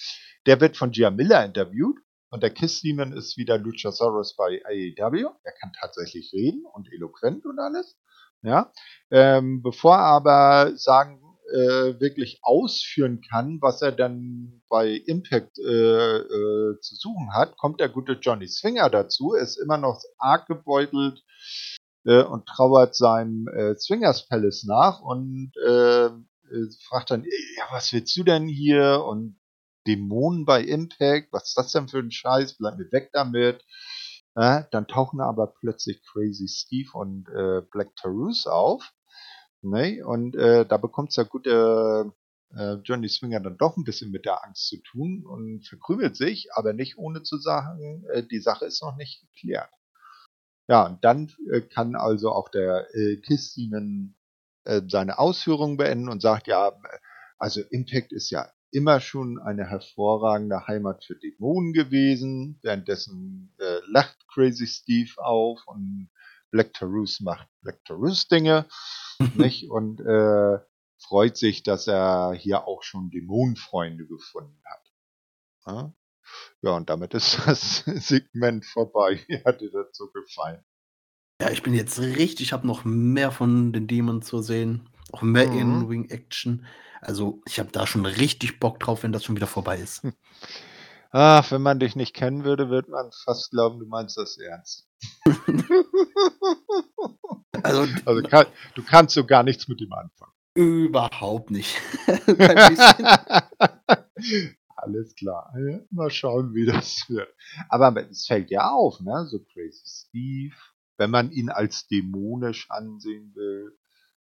Speaker 1: Der wird von Gia Miller interviewt und der Kiss Demon ist wieder Luchasaurus bei AEW. Er kann tatsächlich reden und eloquent und alles. Ja, ähm, bevor aber sagen äh, wirklich ausführen kann, was er dann bei Impact äh, äh, zu suchen hat, kommt der gute Johnny Swinger dazu. Ist immer noch arg gebeutelt äh, und trauert seinem äh, Swingers Palace nach und äh, fragt dann, ja, was willst du denn hier? Und Dämonen bei Impact, was ist das denn für ein Scheiß? Bleib mir weg damit. Dann tauchen aber plötzlich Crazy Steve und Black Taurus auf. Ne? Und äh, da bekommt der gute äh, Johnny Swinger dann doch ein bisschen mit der Angst zu tun und verkrümelt sich, aber nicht ohne zu sagen, äh, die Sache ist noch nicht geklärt. Ja, und dann äh, kann also auch der äh, Kiss Demon äh, seine Ausführungen beenden und sagt, ja, also Impact ist ja immer schon eine hervorragende Heimat für Dämonen gewesen. Währenddessen äh, lacht Crazy Steve auf und Black Tarus macht Black Tarus Dinge. nicht? Und äh, freut sich, dass er hier auch schon Dämonenfreunde gefunden hat. Ja? ja, und damit ist das Segment vorbei. Wie hat dir das so gefallen?
Speaker 2: Ja, ich bin jetzt richtig, ich habe noch mehr von den Demons zu sehen. Auch mehr mhm. In-Wing-Action. Also, ich habe da schon richtig Bock drauf, wenn das schon wieder vorbei ist.
Speaker 1: Ach, wenn man dich nicht kennen würde, würde man fast glauben, du meinst das ernst. also, also kann, du kannst so gar nichts mit ihm anfangen.
Speaker 2: Überhaupt nicht.
Speaker 1: Alles klar. mal schauen, wie das wird. Aber es fällt ja auf, ne? So Crazy Steve, wenn man ihn als dämonisch ansehen will.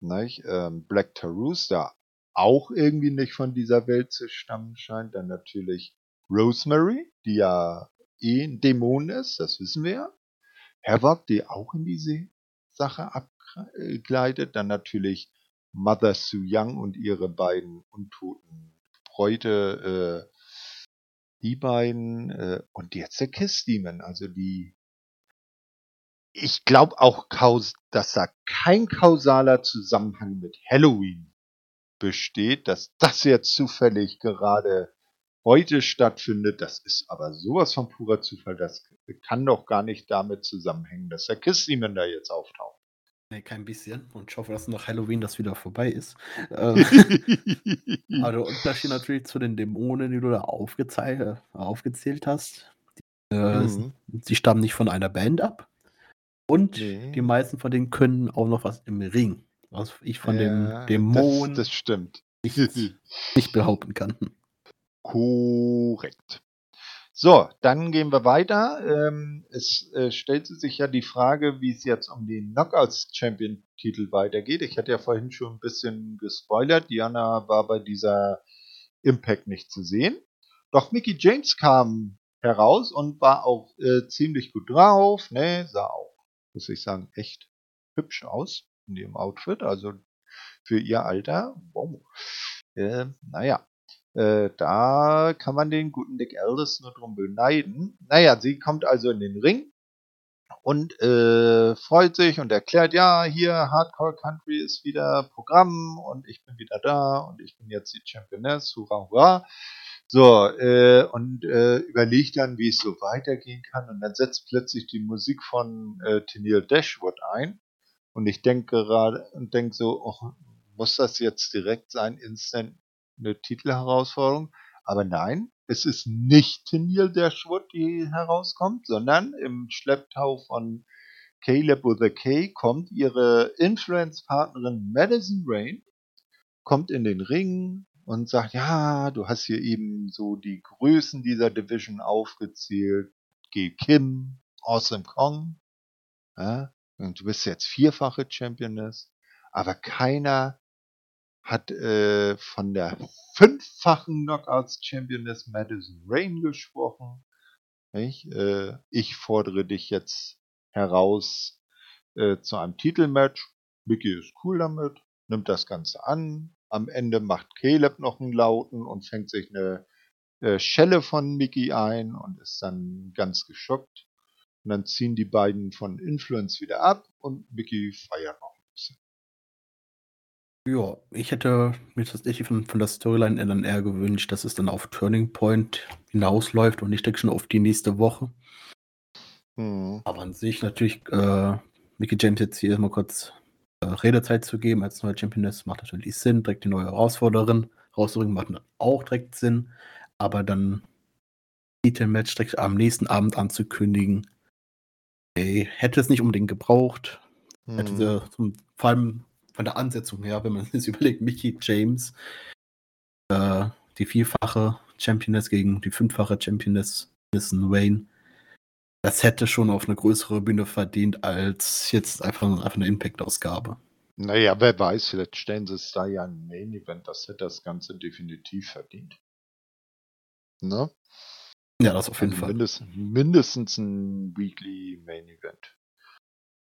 Speaker 1: Nicht? Ähm, Black Tarus, der auch irgendwie nicht von dieser Welt zu stammen scheint. Dann natürlich Rosemary, die ja eh ein Dämon ist, das wissen wir ja. Havoc, die auch in diese Sache abgleitet. Dann natürlich Mother Su Young und ihre beiden untoten Bräute, äh, die beiden, äh, und jetzt der Kiss Demon, also die, ich glaube auch, dass da kein kausaler Zusammenhang mit Halloween besteht, dass das jetzt zufällig gerade heute stattfindet. Das ist aber sowas von purer Zufall. Das kann doch gar nicht damit zusammenhängen, dass der Kiss Demon da jetzt auftaucht.
Speaker 2: Nee, kein bisschen. Und ich hoffe, dass nach Halloween das wieder vorbei ist. Ähm, aber der Unterschied natürlich zu den Dämonen, die du da äh, aufgezählt hast, die, äh, mhm. sie stammen nicht von einer Band ab. Und nee. die meisten von denen können auch noch was im Ring. Was ich von ja, dem Dämon
Speaker 1: das, das stimmt.
Speaker 2: Nicht, nicht behaupten kann.
Speaker 1: Korrekt. So, dann gehen wir weiter. Ähm, es äh, stellte sich ja die Frage, wie es jetzt um den Knockouts Champion Titel weitergeht. Ich hatte ja vorhin schon ein bisschen gespoilert. Diana war bei dieser Impact nicht zu sehen. Doch Mickey James kam heraus und war auch äh, ziemlich gut drauf. Ne, sah auch, muss ich sagen, echt hübsch aus in ihrem Outfit. Also für ihr Alter. Wow. Äh, naja, äh, da kann man den guten Dick Aldis nur drum beneiden. Naja, sie kommt also in den Ring und äh, freut sich und erklärt, ja, hier Hardcore Country ist wieder Programm und ich bin wieder da und ich bin jetzt die Championess, hurra, hurra. So, äh, und äh, überlegt dann, wie es so weitergehen kann und dann setzt plötzlich die Musik von äh, Tennille Dashwood ein und ich denke gerade und denke so, oh, muss das jetzt direkt sein, instant eine Titelherausforderung. Aber nein, es ist nicht Tennille Dashwood, die herauskommt, sondern im Schlepptau von Caleb with a K kommt ihre Influence-Partnerin Madison Rain, kommt in den Ring und sagt, ja, du hast hier eben so die Größen dieser Division aufgezählt. G. Kim, Awesome Kong, ja, und du bist jetzt vierfache Championess, aber keiner hat äh, von der fünffachen Knockouts-Championess Madison Rain gesprochen. Nicht? Äh, ich fordere dich jetzt heraus äh, zu einem Titelmatch. Mickey ist cool damit, nimmt das Ganze an. Am Ende macht Caleb noch einen Lauten und fängt sich eine äh, Schelle von Mickey ein und ist dann ganz geschockt. Und dann ziehen die beiden von Influence wieder ab und Mickey feiert noch ein bisschen.
Speaker 2: Ja, ich hätte mir tatsächlich von, von der Storyline dann eher gewünscht, dass es dann auf Turning Point hinausläuft und ich denke schon auf die nächste Woche. Mhm. Aber an sich natürlich, äh, Mickey James jetzt hier mal kurz äh, Redezeit zu geben als neue Championess macht natürlich Sinn. Direkt die neue Herausforderin rauszubringen macht auch direkt Sinn. Aber dann Titelmatch direkt am nächsten Abend anzukündigen, ey, hätte es nicht unbedingt gebraucht. Mhm. Hätte sie zum, vor allem von der Ansetzung her, wenn man sich überlegt, Mickey James, äh, die vierfache Championess gegen die fünffache Championess Nissen Wayne, das hätte schon auf eine größere Bühne verdient als jetzt einfach, einfach eine Impact-Ausgabe.
Speaker 1: Naja, wer weiß, vielleicht stellen sie es da ja ein Main-Event, das hätte das Ganze definitiv verdient. Ne?
Speaker 2: Ja, das auf jeden also Fall.
Speaker 1: Mindestens, mindestens ein Weekly Main-Event.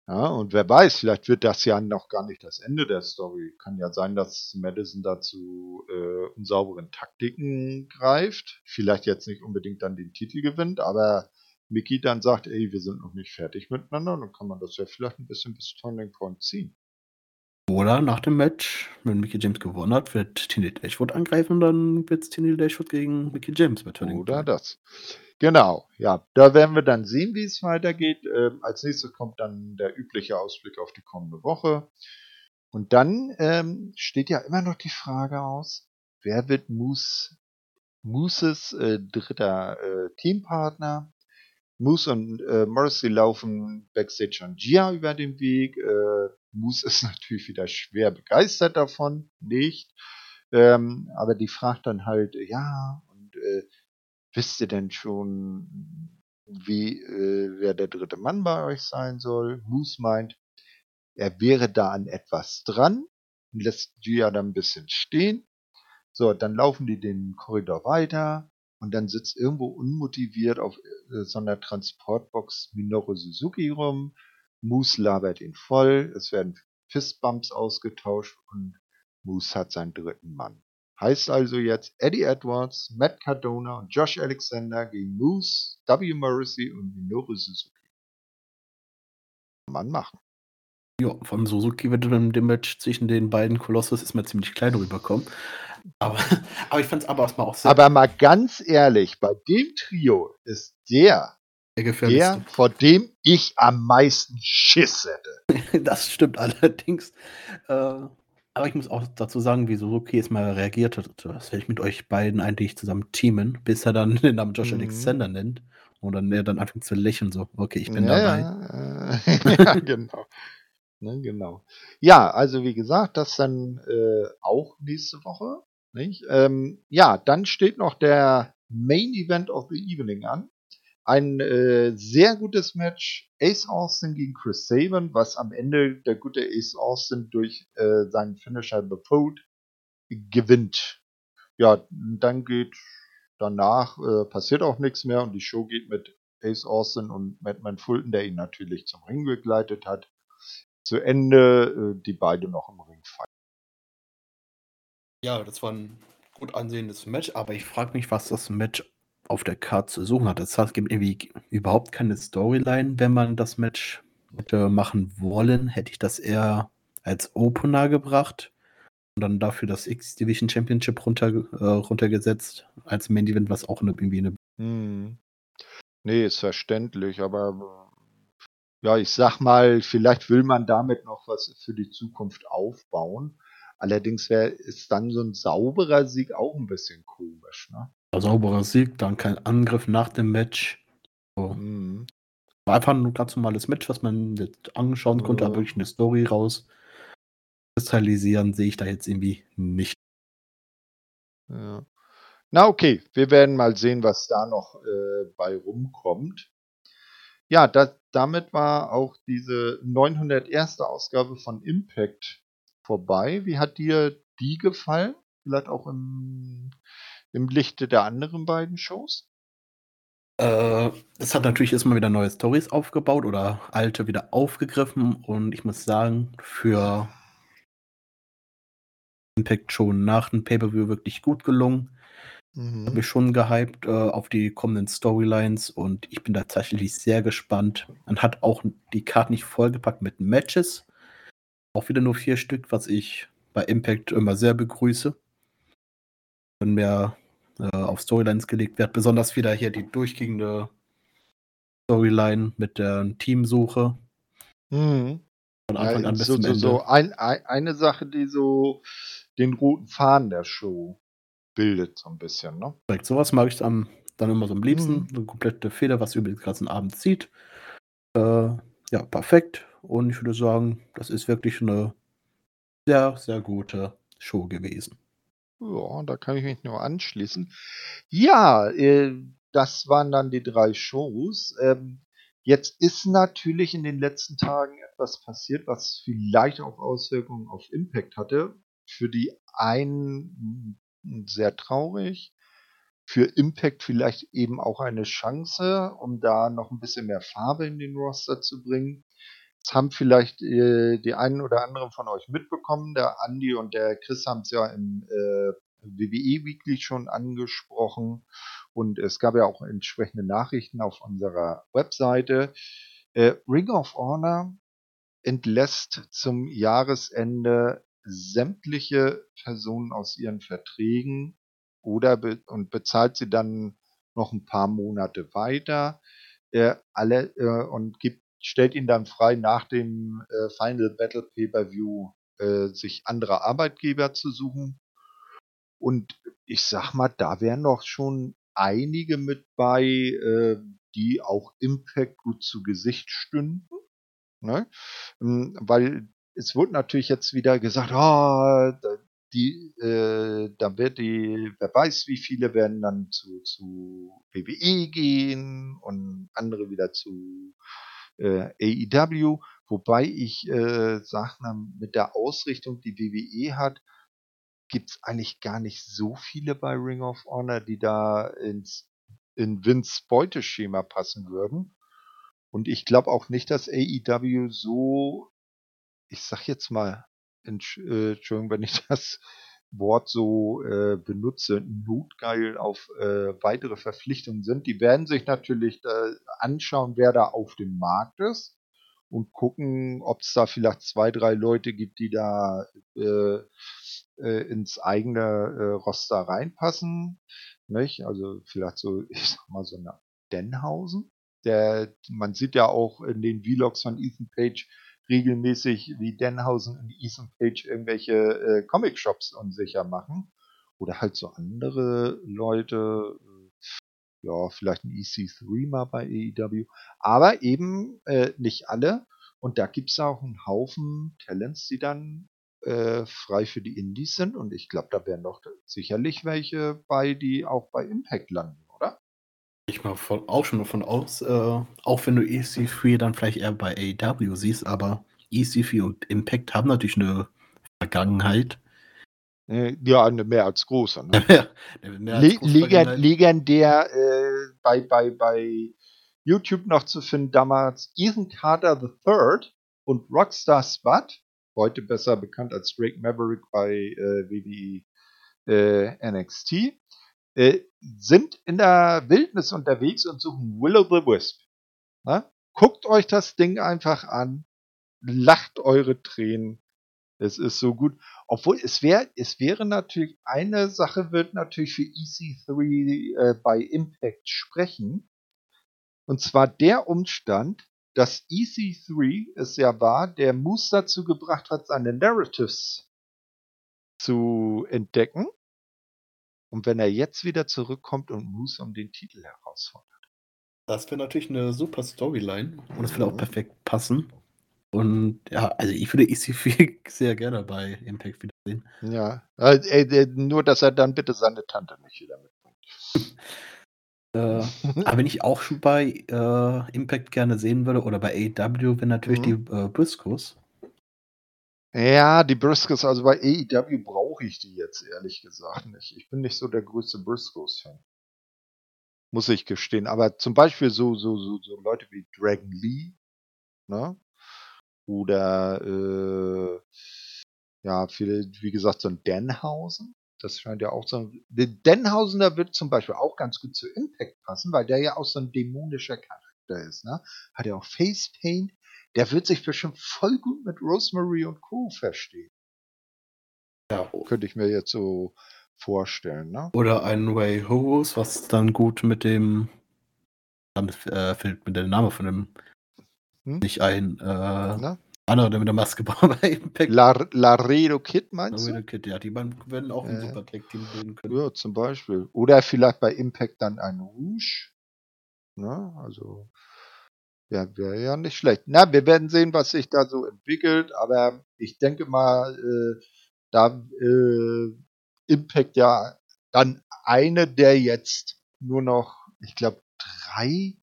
Speaker 1: Ja, und wer weiß, vielleicht wird das ja noch gar nicht das Ende der Story. Kann ja sein, dass Madison dazu äh, unsauberen Taktiken greift. Vielleicht jetzt nicht unbedingt dann den Titel gewinnt, aber Mickey dann sagt, ey, wir sind noch nicht fertig miteinander, dann kann man das ja vielleicht ein bisschen bis Turning Point ziehen.
Speaker 2: Oder nach dem Match, wenn Mickey James gewonnen hat, wird Tiny Dashwood angreifen, dann wird es Tiny Dashwood gegen Mickey James
Speaker 1: Turning Oder das. Genau, ja, da werden wir dann sehen, wie es weitergeht. Ähm, als nächstes kommt dann der übliche Ausblick auf die kommende Woche. Und dann ähm, steht ja immer noch die Frage aus, wer wird Moose, Mooses äh, dritter äh, Teampartner? Moose und äh, Morrissey laufen Backstage an Gia über den Weg. Äh, Moose ist natürlich wieder schwer begeistert davon, nicht. Ähm, aber die fragt dann halt, ja, und äh, Wisst ihr denn schon, wie, äh, wer der dritte Mann bei euch sein soll? Moose meint, er wäre da an etwas dran und lässt Gia dann ein bisschen stehen. So, dann laufen die den Korridor weiter und dann sitzt irgendwo unmotiviert auf äh, so einer Transportbox Minoru Suzuki rum. Moose labert ihn voll, es werden Fistbumps ausgetauscht und Moose hat seinen dritten Mann. Heißt also jetzt Eddie Edwards, Matt Cardona und Josh Alexander gegen Moose, W. Morrissey und Minoru Suzuki. Kann man machen.
Speaker 2: Ja, von Suzuki wird dann dem Match zwischen den beiden Kolossus ist mir ziemlich klein rüberkommen. Aber, aber ich fand es aber erstmal auch
Speaker 1: sehr. Aber mal ganz ehrlich, bei dem Trio ist der, der, der vor dem ich am meisten Schiss hätte.
Speaker 2: das stimmt allerdings. Äh, aber ich muss auch dazu sagen, wie Suzuki jetzt mal reagiert hat. Das werde ich mit euch beiden eigentlich zusammen teamen, bis er dann den Namen Josh mhm. Alexander nennt. Und dann er dann anfängt zu lächeln, so, okay, ich bin ja, dabei.
Speaker 1: Ja, ja genau. Ne, genau. Ja, also wie gesagt, das dann äh, auch nächste Woche. Ähm, ja, dann steht noch der Main Event of the Evening an. Ein äh, sehr gutes Match. Ace Austin gegen Chris Sabin, was am Ende der gute Ace Austin durch äh, seinen Finisher The Fold gewinnt. Ja, dann geht danach, äh, passiert auch nichts mehr und die Show geht mit Ace Austin und Madman Fulton, der ihn natürlich zum Ring begleitet hat, zu Ende, äh, die beide noch im Ring feiern.
Speaker 2: Ja, das war ein gut ansehendes Match, aber ich frage mich, was das Match auf der Karte zu suchen hat. Es gibt irgendwie überhaupt keine Storyline, wenn man das Match hätte machen wollen. Hätte ich das eher als Opener gebracht und dann dafür das X-Division Championship runter, äh, runtergesetzt als Main Event, was auch eine, irgendwie eine. Hm.
Speaker 1: Nee, ist verständlich, aber ja, ich sag mal, vielleicht will man damit noch was für die Zukunft aufbauen. Allerdings wäre ist dann so ein sauberer Sieg auch ein bisschen komisch, ne?
Speaker 2: Ein sauberer Sieg, dann kein Angriff nach dem Match. So. Mhm. War einfach ein ganz normales Match, was man jetzt anschauen konnte, aber wirklich eine Story raus. Kristallisieren sehe ich da jetzt irgendwie nicht.
Speaker 1: Ja. Na okay, wir werden mal sehen, was da noch äh, bei rumkommt. Ja, das, damit war auch diese 901. Ausgabe von Impact vorbei. Wie hat dir die gefallen? Vielleicht auch im, im Lichte der anderen beiden Shows?
Speaker 2: Äh, es hat natürlich erstmal wieder neue Stories aufgebaut oder alte wieder aufgegriffen und ich muss sagen, für Impact schon nach dem Pay-Per-View wirklich gut gelungen. Mhm. Habe mich schon gehypt äh, auf die kommenden Storylines und ich bin tatsächlich sehr gespannt. Man hat auch die Karte nicht vollgepackt mit Matches, auch wieder nur vier Stück, was ich bei Impact immer sehr begrüße. Wenn mehr äh, auf Storylines gelegt wird, besonders wieder hier die durchgehende Storyline mit der Teamsuche.
Speaker 1: Mhm. Von Anfang ja, an bis so, zum so, Ende. So ein, ein, eine Sache, die so den roten Faden der Show bildet, so ein bisschen, ne?
Speaker 2: Direkt sowas mag ich am, dann immer so am liebsten. Mhm. Eine komplette Feder, was über den ganzen Abend zieht. Äh, ja, perfekt. Und ich würde sagen, das ist wirklich eine sehr, sehr gute Show gewesen.
Speaker 1: Ja, da kann ich mich nur anschließen. Ja, äh, das waren dann die drei Shows. Ähm, jetzt ist natürlich in den letzten Tagen etwas passiert, was vielleicht auch Auswirkungen auf Impact hatte. Für die einen sehr traurig, für Impact vielleicht eben auch eine Chance, um da noch ein bisschen mehr Farbe in den Roster zu bringen. Das haben vielleicht äh, die einen oder anderen von euch mitbekommen. Der Andi und der Chris haben es ja im äh, WWE Weekly schon angesprochen und es gab ja auch entsprechende Nachrichten auf unserer Webseite. Äh, Ring of Honor entlässt zum Jahresende sämtliche Personen aus ihren Verträgen oder be und bezahlt sie dann noch ein paar Monate weiter äh, alle äh, und gibt stellt ihn dann frei, nach dem äh, Final Battle Pay-Per-View äh, sich andere Arbeitgeber zu suchen. Und ich sag mal, da wären doch schon einige mit bei, äh, die auch Impact gut zu Gesicht stünden. Ne? Ähm, weil es wurde natürlich jetzt wieder gesagt, oh, die, äh, da wird die, wer weiß, wie viele werden dann zu, zu WWE gehen und andere wieder zu äh, AEW, wobei ich äh, sage, mit der Ausrichtung, die WWE hat, gibt es eigentlich gar nicht so viele bei Ring of Honor, die da ins in Vince Beuteschema passen würden. Und ich glaube auch nicht, dass AEW so, ich sag jetzt mal, äh, Entschuldigung, wenn ich das Wort so äh, benutze, notgeil auf äh, weitere Verpflichtungen sind. Die werden sich natürlich äh, anschauen, wer da auf dem Markt ist und gucken, ob es da vielleicht zwei, drei Leute gibt, die da äh, äh, ins eigene äh, Roster reinpassen. Nicht? Also vielleicht so, ich sag mal, so eine Denhausen. der, man sieht ja auch in den Vlogs von Ethan Page regelmäßig, wie Denhausen und Ethan Page irgendwelche äh, Comic-Shops unsicher machen. Oder halt so andere Leute, ja, vielleicht ein EC3 mal bei AEW, aber eben äh, nicht alle. Und da gibt es auch einen Haufen Talents, die dann äh, frei für die Indies sind. Und ich glaube, da wären doch sicherlich welche bei, die auch bei Impact landen?
Speaker 2: Ich mal von, auch schon davon aus, äh, auch wenn du EC3 dann vielleicht eher bei AEW siehst, aber EC3 und Impact haben natürlich eine Vergangenheit.
Speaker 1: Äh, ja, eine mehr als große. Ne? mehr als Le Legend, legendär äh, bei, bei, bei YouTube noch zu finden, damals Ethan Carter III und Rockstar Spud, heute besser bekannt als Drake Maverick bei äh, WWE äh, NXT, äh, sind in der Wildnis unterwegs und suchen Will of the Wisp. Na? Guckt euch das Ding einfach an, lacht eure Tränen. Es ist so gut. Obwohl es wäre, es wäre natürlich, eine Sache wird natürlich für EC3 äh, bei Impact sprechen. Und zwar der Umstand, dass EC3 es ja war, der Moose dazu gebracht hat, seine Narratives zu entdecken. Und wenn er jetzt wieder zurückkommt und Moose um den Titel herausfordert.
Speaker 2: Das wäre natürlich eine super Storyline und das würde auch mhm. perfekt passen. Und ja, also ich würde EC4 sehr gerne bei Impact wiedersehen.
Speaker 1: Ja, äh, äh, nur dass er dann bitte seine Tante nicht wieder mitbringt.
Speaker 2: äh, aber wenn ich auch schon bei äh, Impact gerne sehen würde oder bei AEW, wären natürlich mhm. die äh, Briscoes.
Speaker 1: Ja, die Briscoes, also bei AEW brauche ich die jetzt ehrlich gesagt nicht. Ich bin nicht so der größte Briscoes-Fan. Muss ich gestehen. Aber zum Beispiel so, so, so, so Leute wie Dragon Lee, ne? Oder äh, ja, viele, wie gesagt, so ein Denhausen. Das scheint ja auch so ein. Denhausen, da wird zum Beispiel auch ganz gut zu Impact passen, weil der ja auch so ein dämonischer Charakter ist. Ne? Hat ja auch Face Paint. Der wird sich bestimmt voll gut mit Rosemary und Co. verstehen. Ja. Könnte ich mir jetzt so vorstellen. Ne?
Speaker 2: Oder ein Way Horus, was dann gut mit dem. Damit äh, fällt mir der Name von dem hm? Nicht ein äh, anderer, der mit der Maske bei
Speaker 1: Impact. La Laredo Kid meinst
Speaker 2: Laredo du? Kid, ja, die beiden werden auch ein äh, super Tag-Team
Speaker 1: bilden können. Ja, zum Beispiel. Oder vielleicht bei Impact dann ein Rouge. Ne? Also, ja, wäre ja nicht schlecht. Na, wir werden sehen, was sich da so entwickelt, aber ich denke mal, äh, da äh, Impact ja dann eine der jetzt nur noch, ich glaube, drei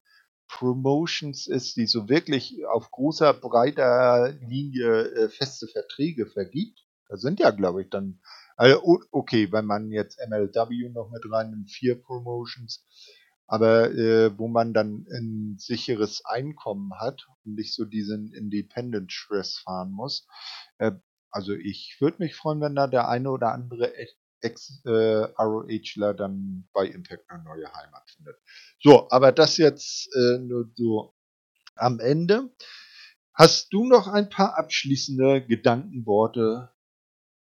Speaker 1: Promotions ist, die so wirklich auf großer, breiter Linie äh, feste Verträge vergibt. Da sind ja, glaube ich, dann, also, okay, wenn man jetzt MLW noch mit rein in vier Promotions, aber äh, wo man dann ein sicheres Einkommen hat und nicht so diesen Independent Stress fahren muss. Äh, also ich würde mich freuen, wenn da der eine oder andere Ex-ROHler äh, dann bei Impact eine neue Heimat findet. So, aber das jetzt äh, nur so am Ende. Hast du noch ein paar abschließende Gedankenworte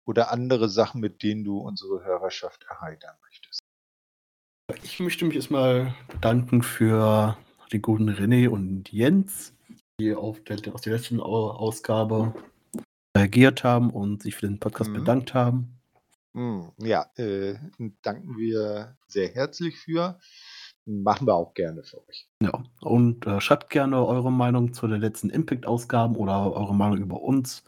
Speaker 1: oder andere Sachen, mit denen du unsere Hörerschaft erheitern möchtest?
Speaker 2: Ich möchte mich erstmal bedanken für die guten René und Jens, die auf der, aus der letzten Ausgabe reagiert haben und sich für den Podcast mhm. bedankt haben.
Speaker 1: Hm, ja, äh, danken wir sehr herzlich für. Machen wir auch gerne für euch.
Speaker 2: Ja, und äh, schreibt gerne eure Meinung zu den letzten Impact-Ausgaben oder eure Meinung über uns,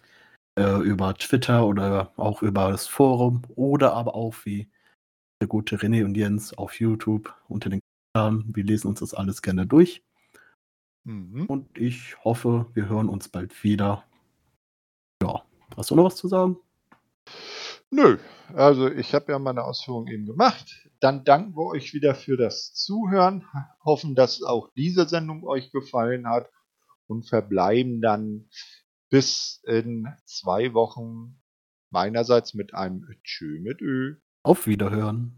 Speaker 2: äh, über Twitter oder auch über das Forum oder aber auch wie der gute René und Jens auf YouTube unter den Kommentaren. Wir lesen uns das alles gerne durch. Mhm. Und ich hoffe, wir hören uns bald wieder. Ja, hast du noch was zu sagen?
Speaker 1: Nö, also ich habe ja meine Ausführungen eben gemacht. Dann danken wir euch wieder für das Zuhören, hoffen, dass auch diese Sendung euch gefallen hat und verbleiben dann bis in zwei Wochen meinerseits mit einem Tschö mit Ö.
Speaker 2: Auf Wiederhören.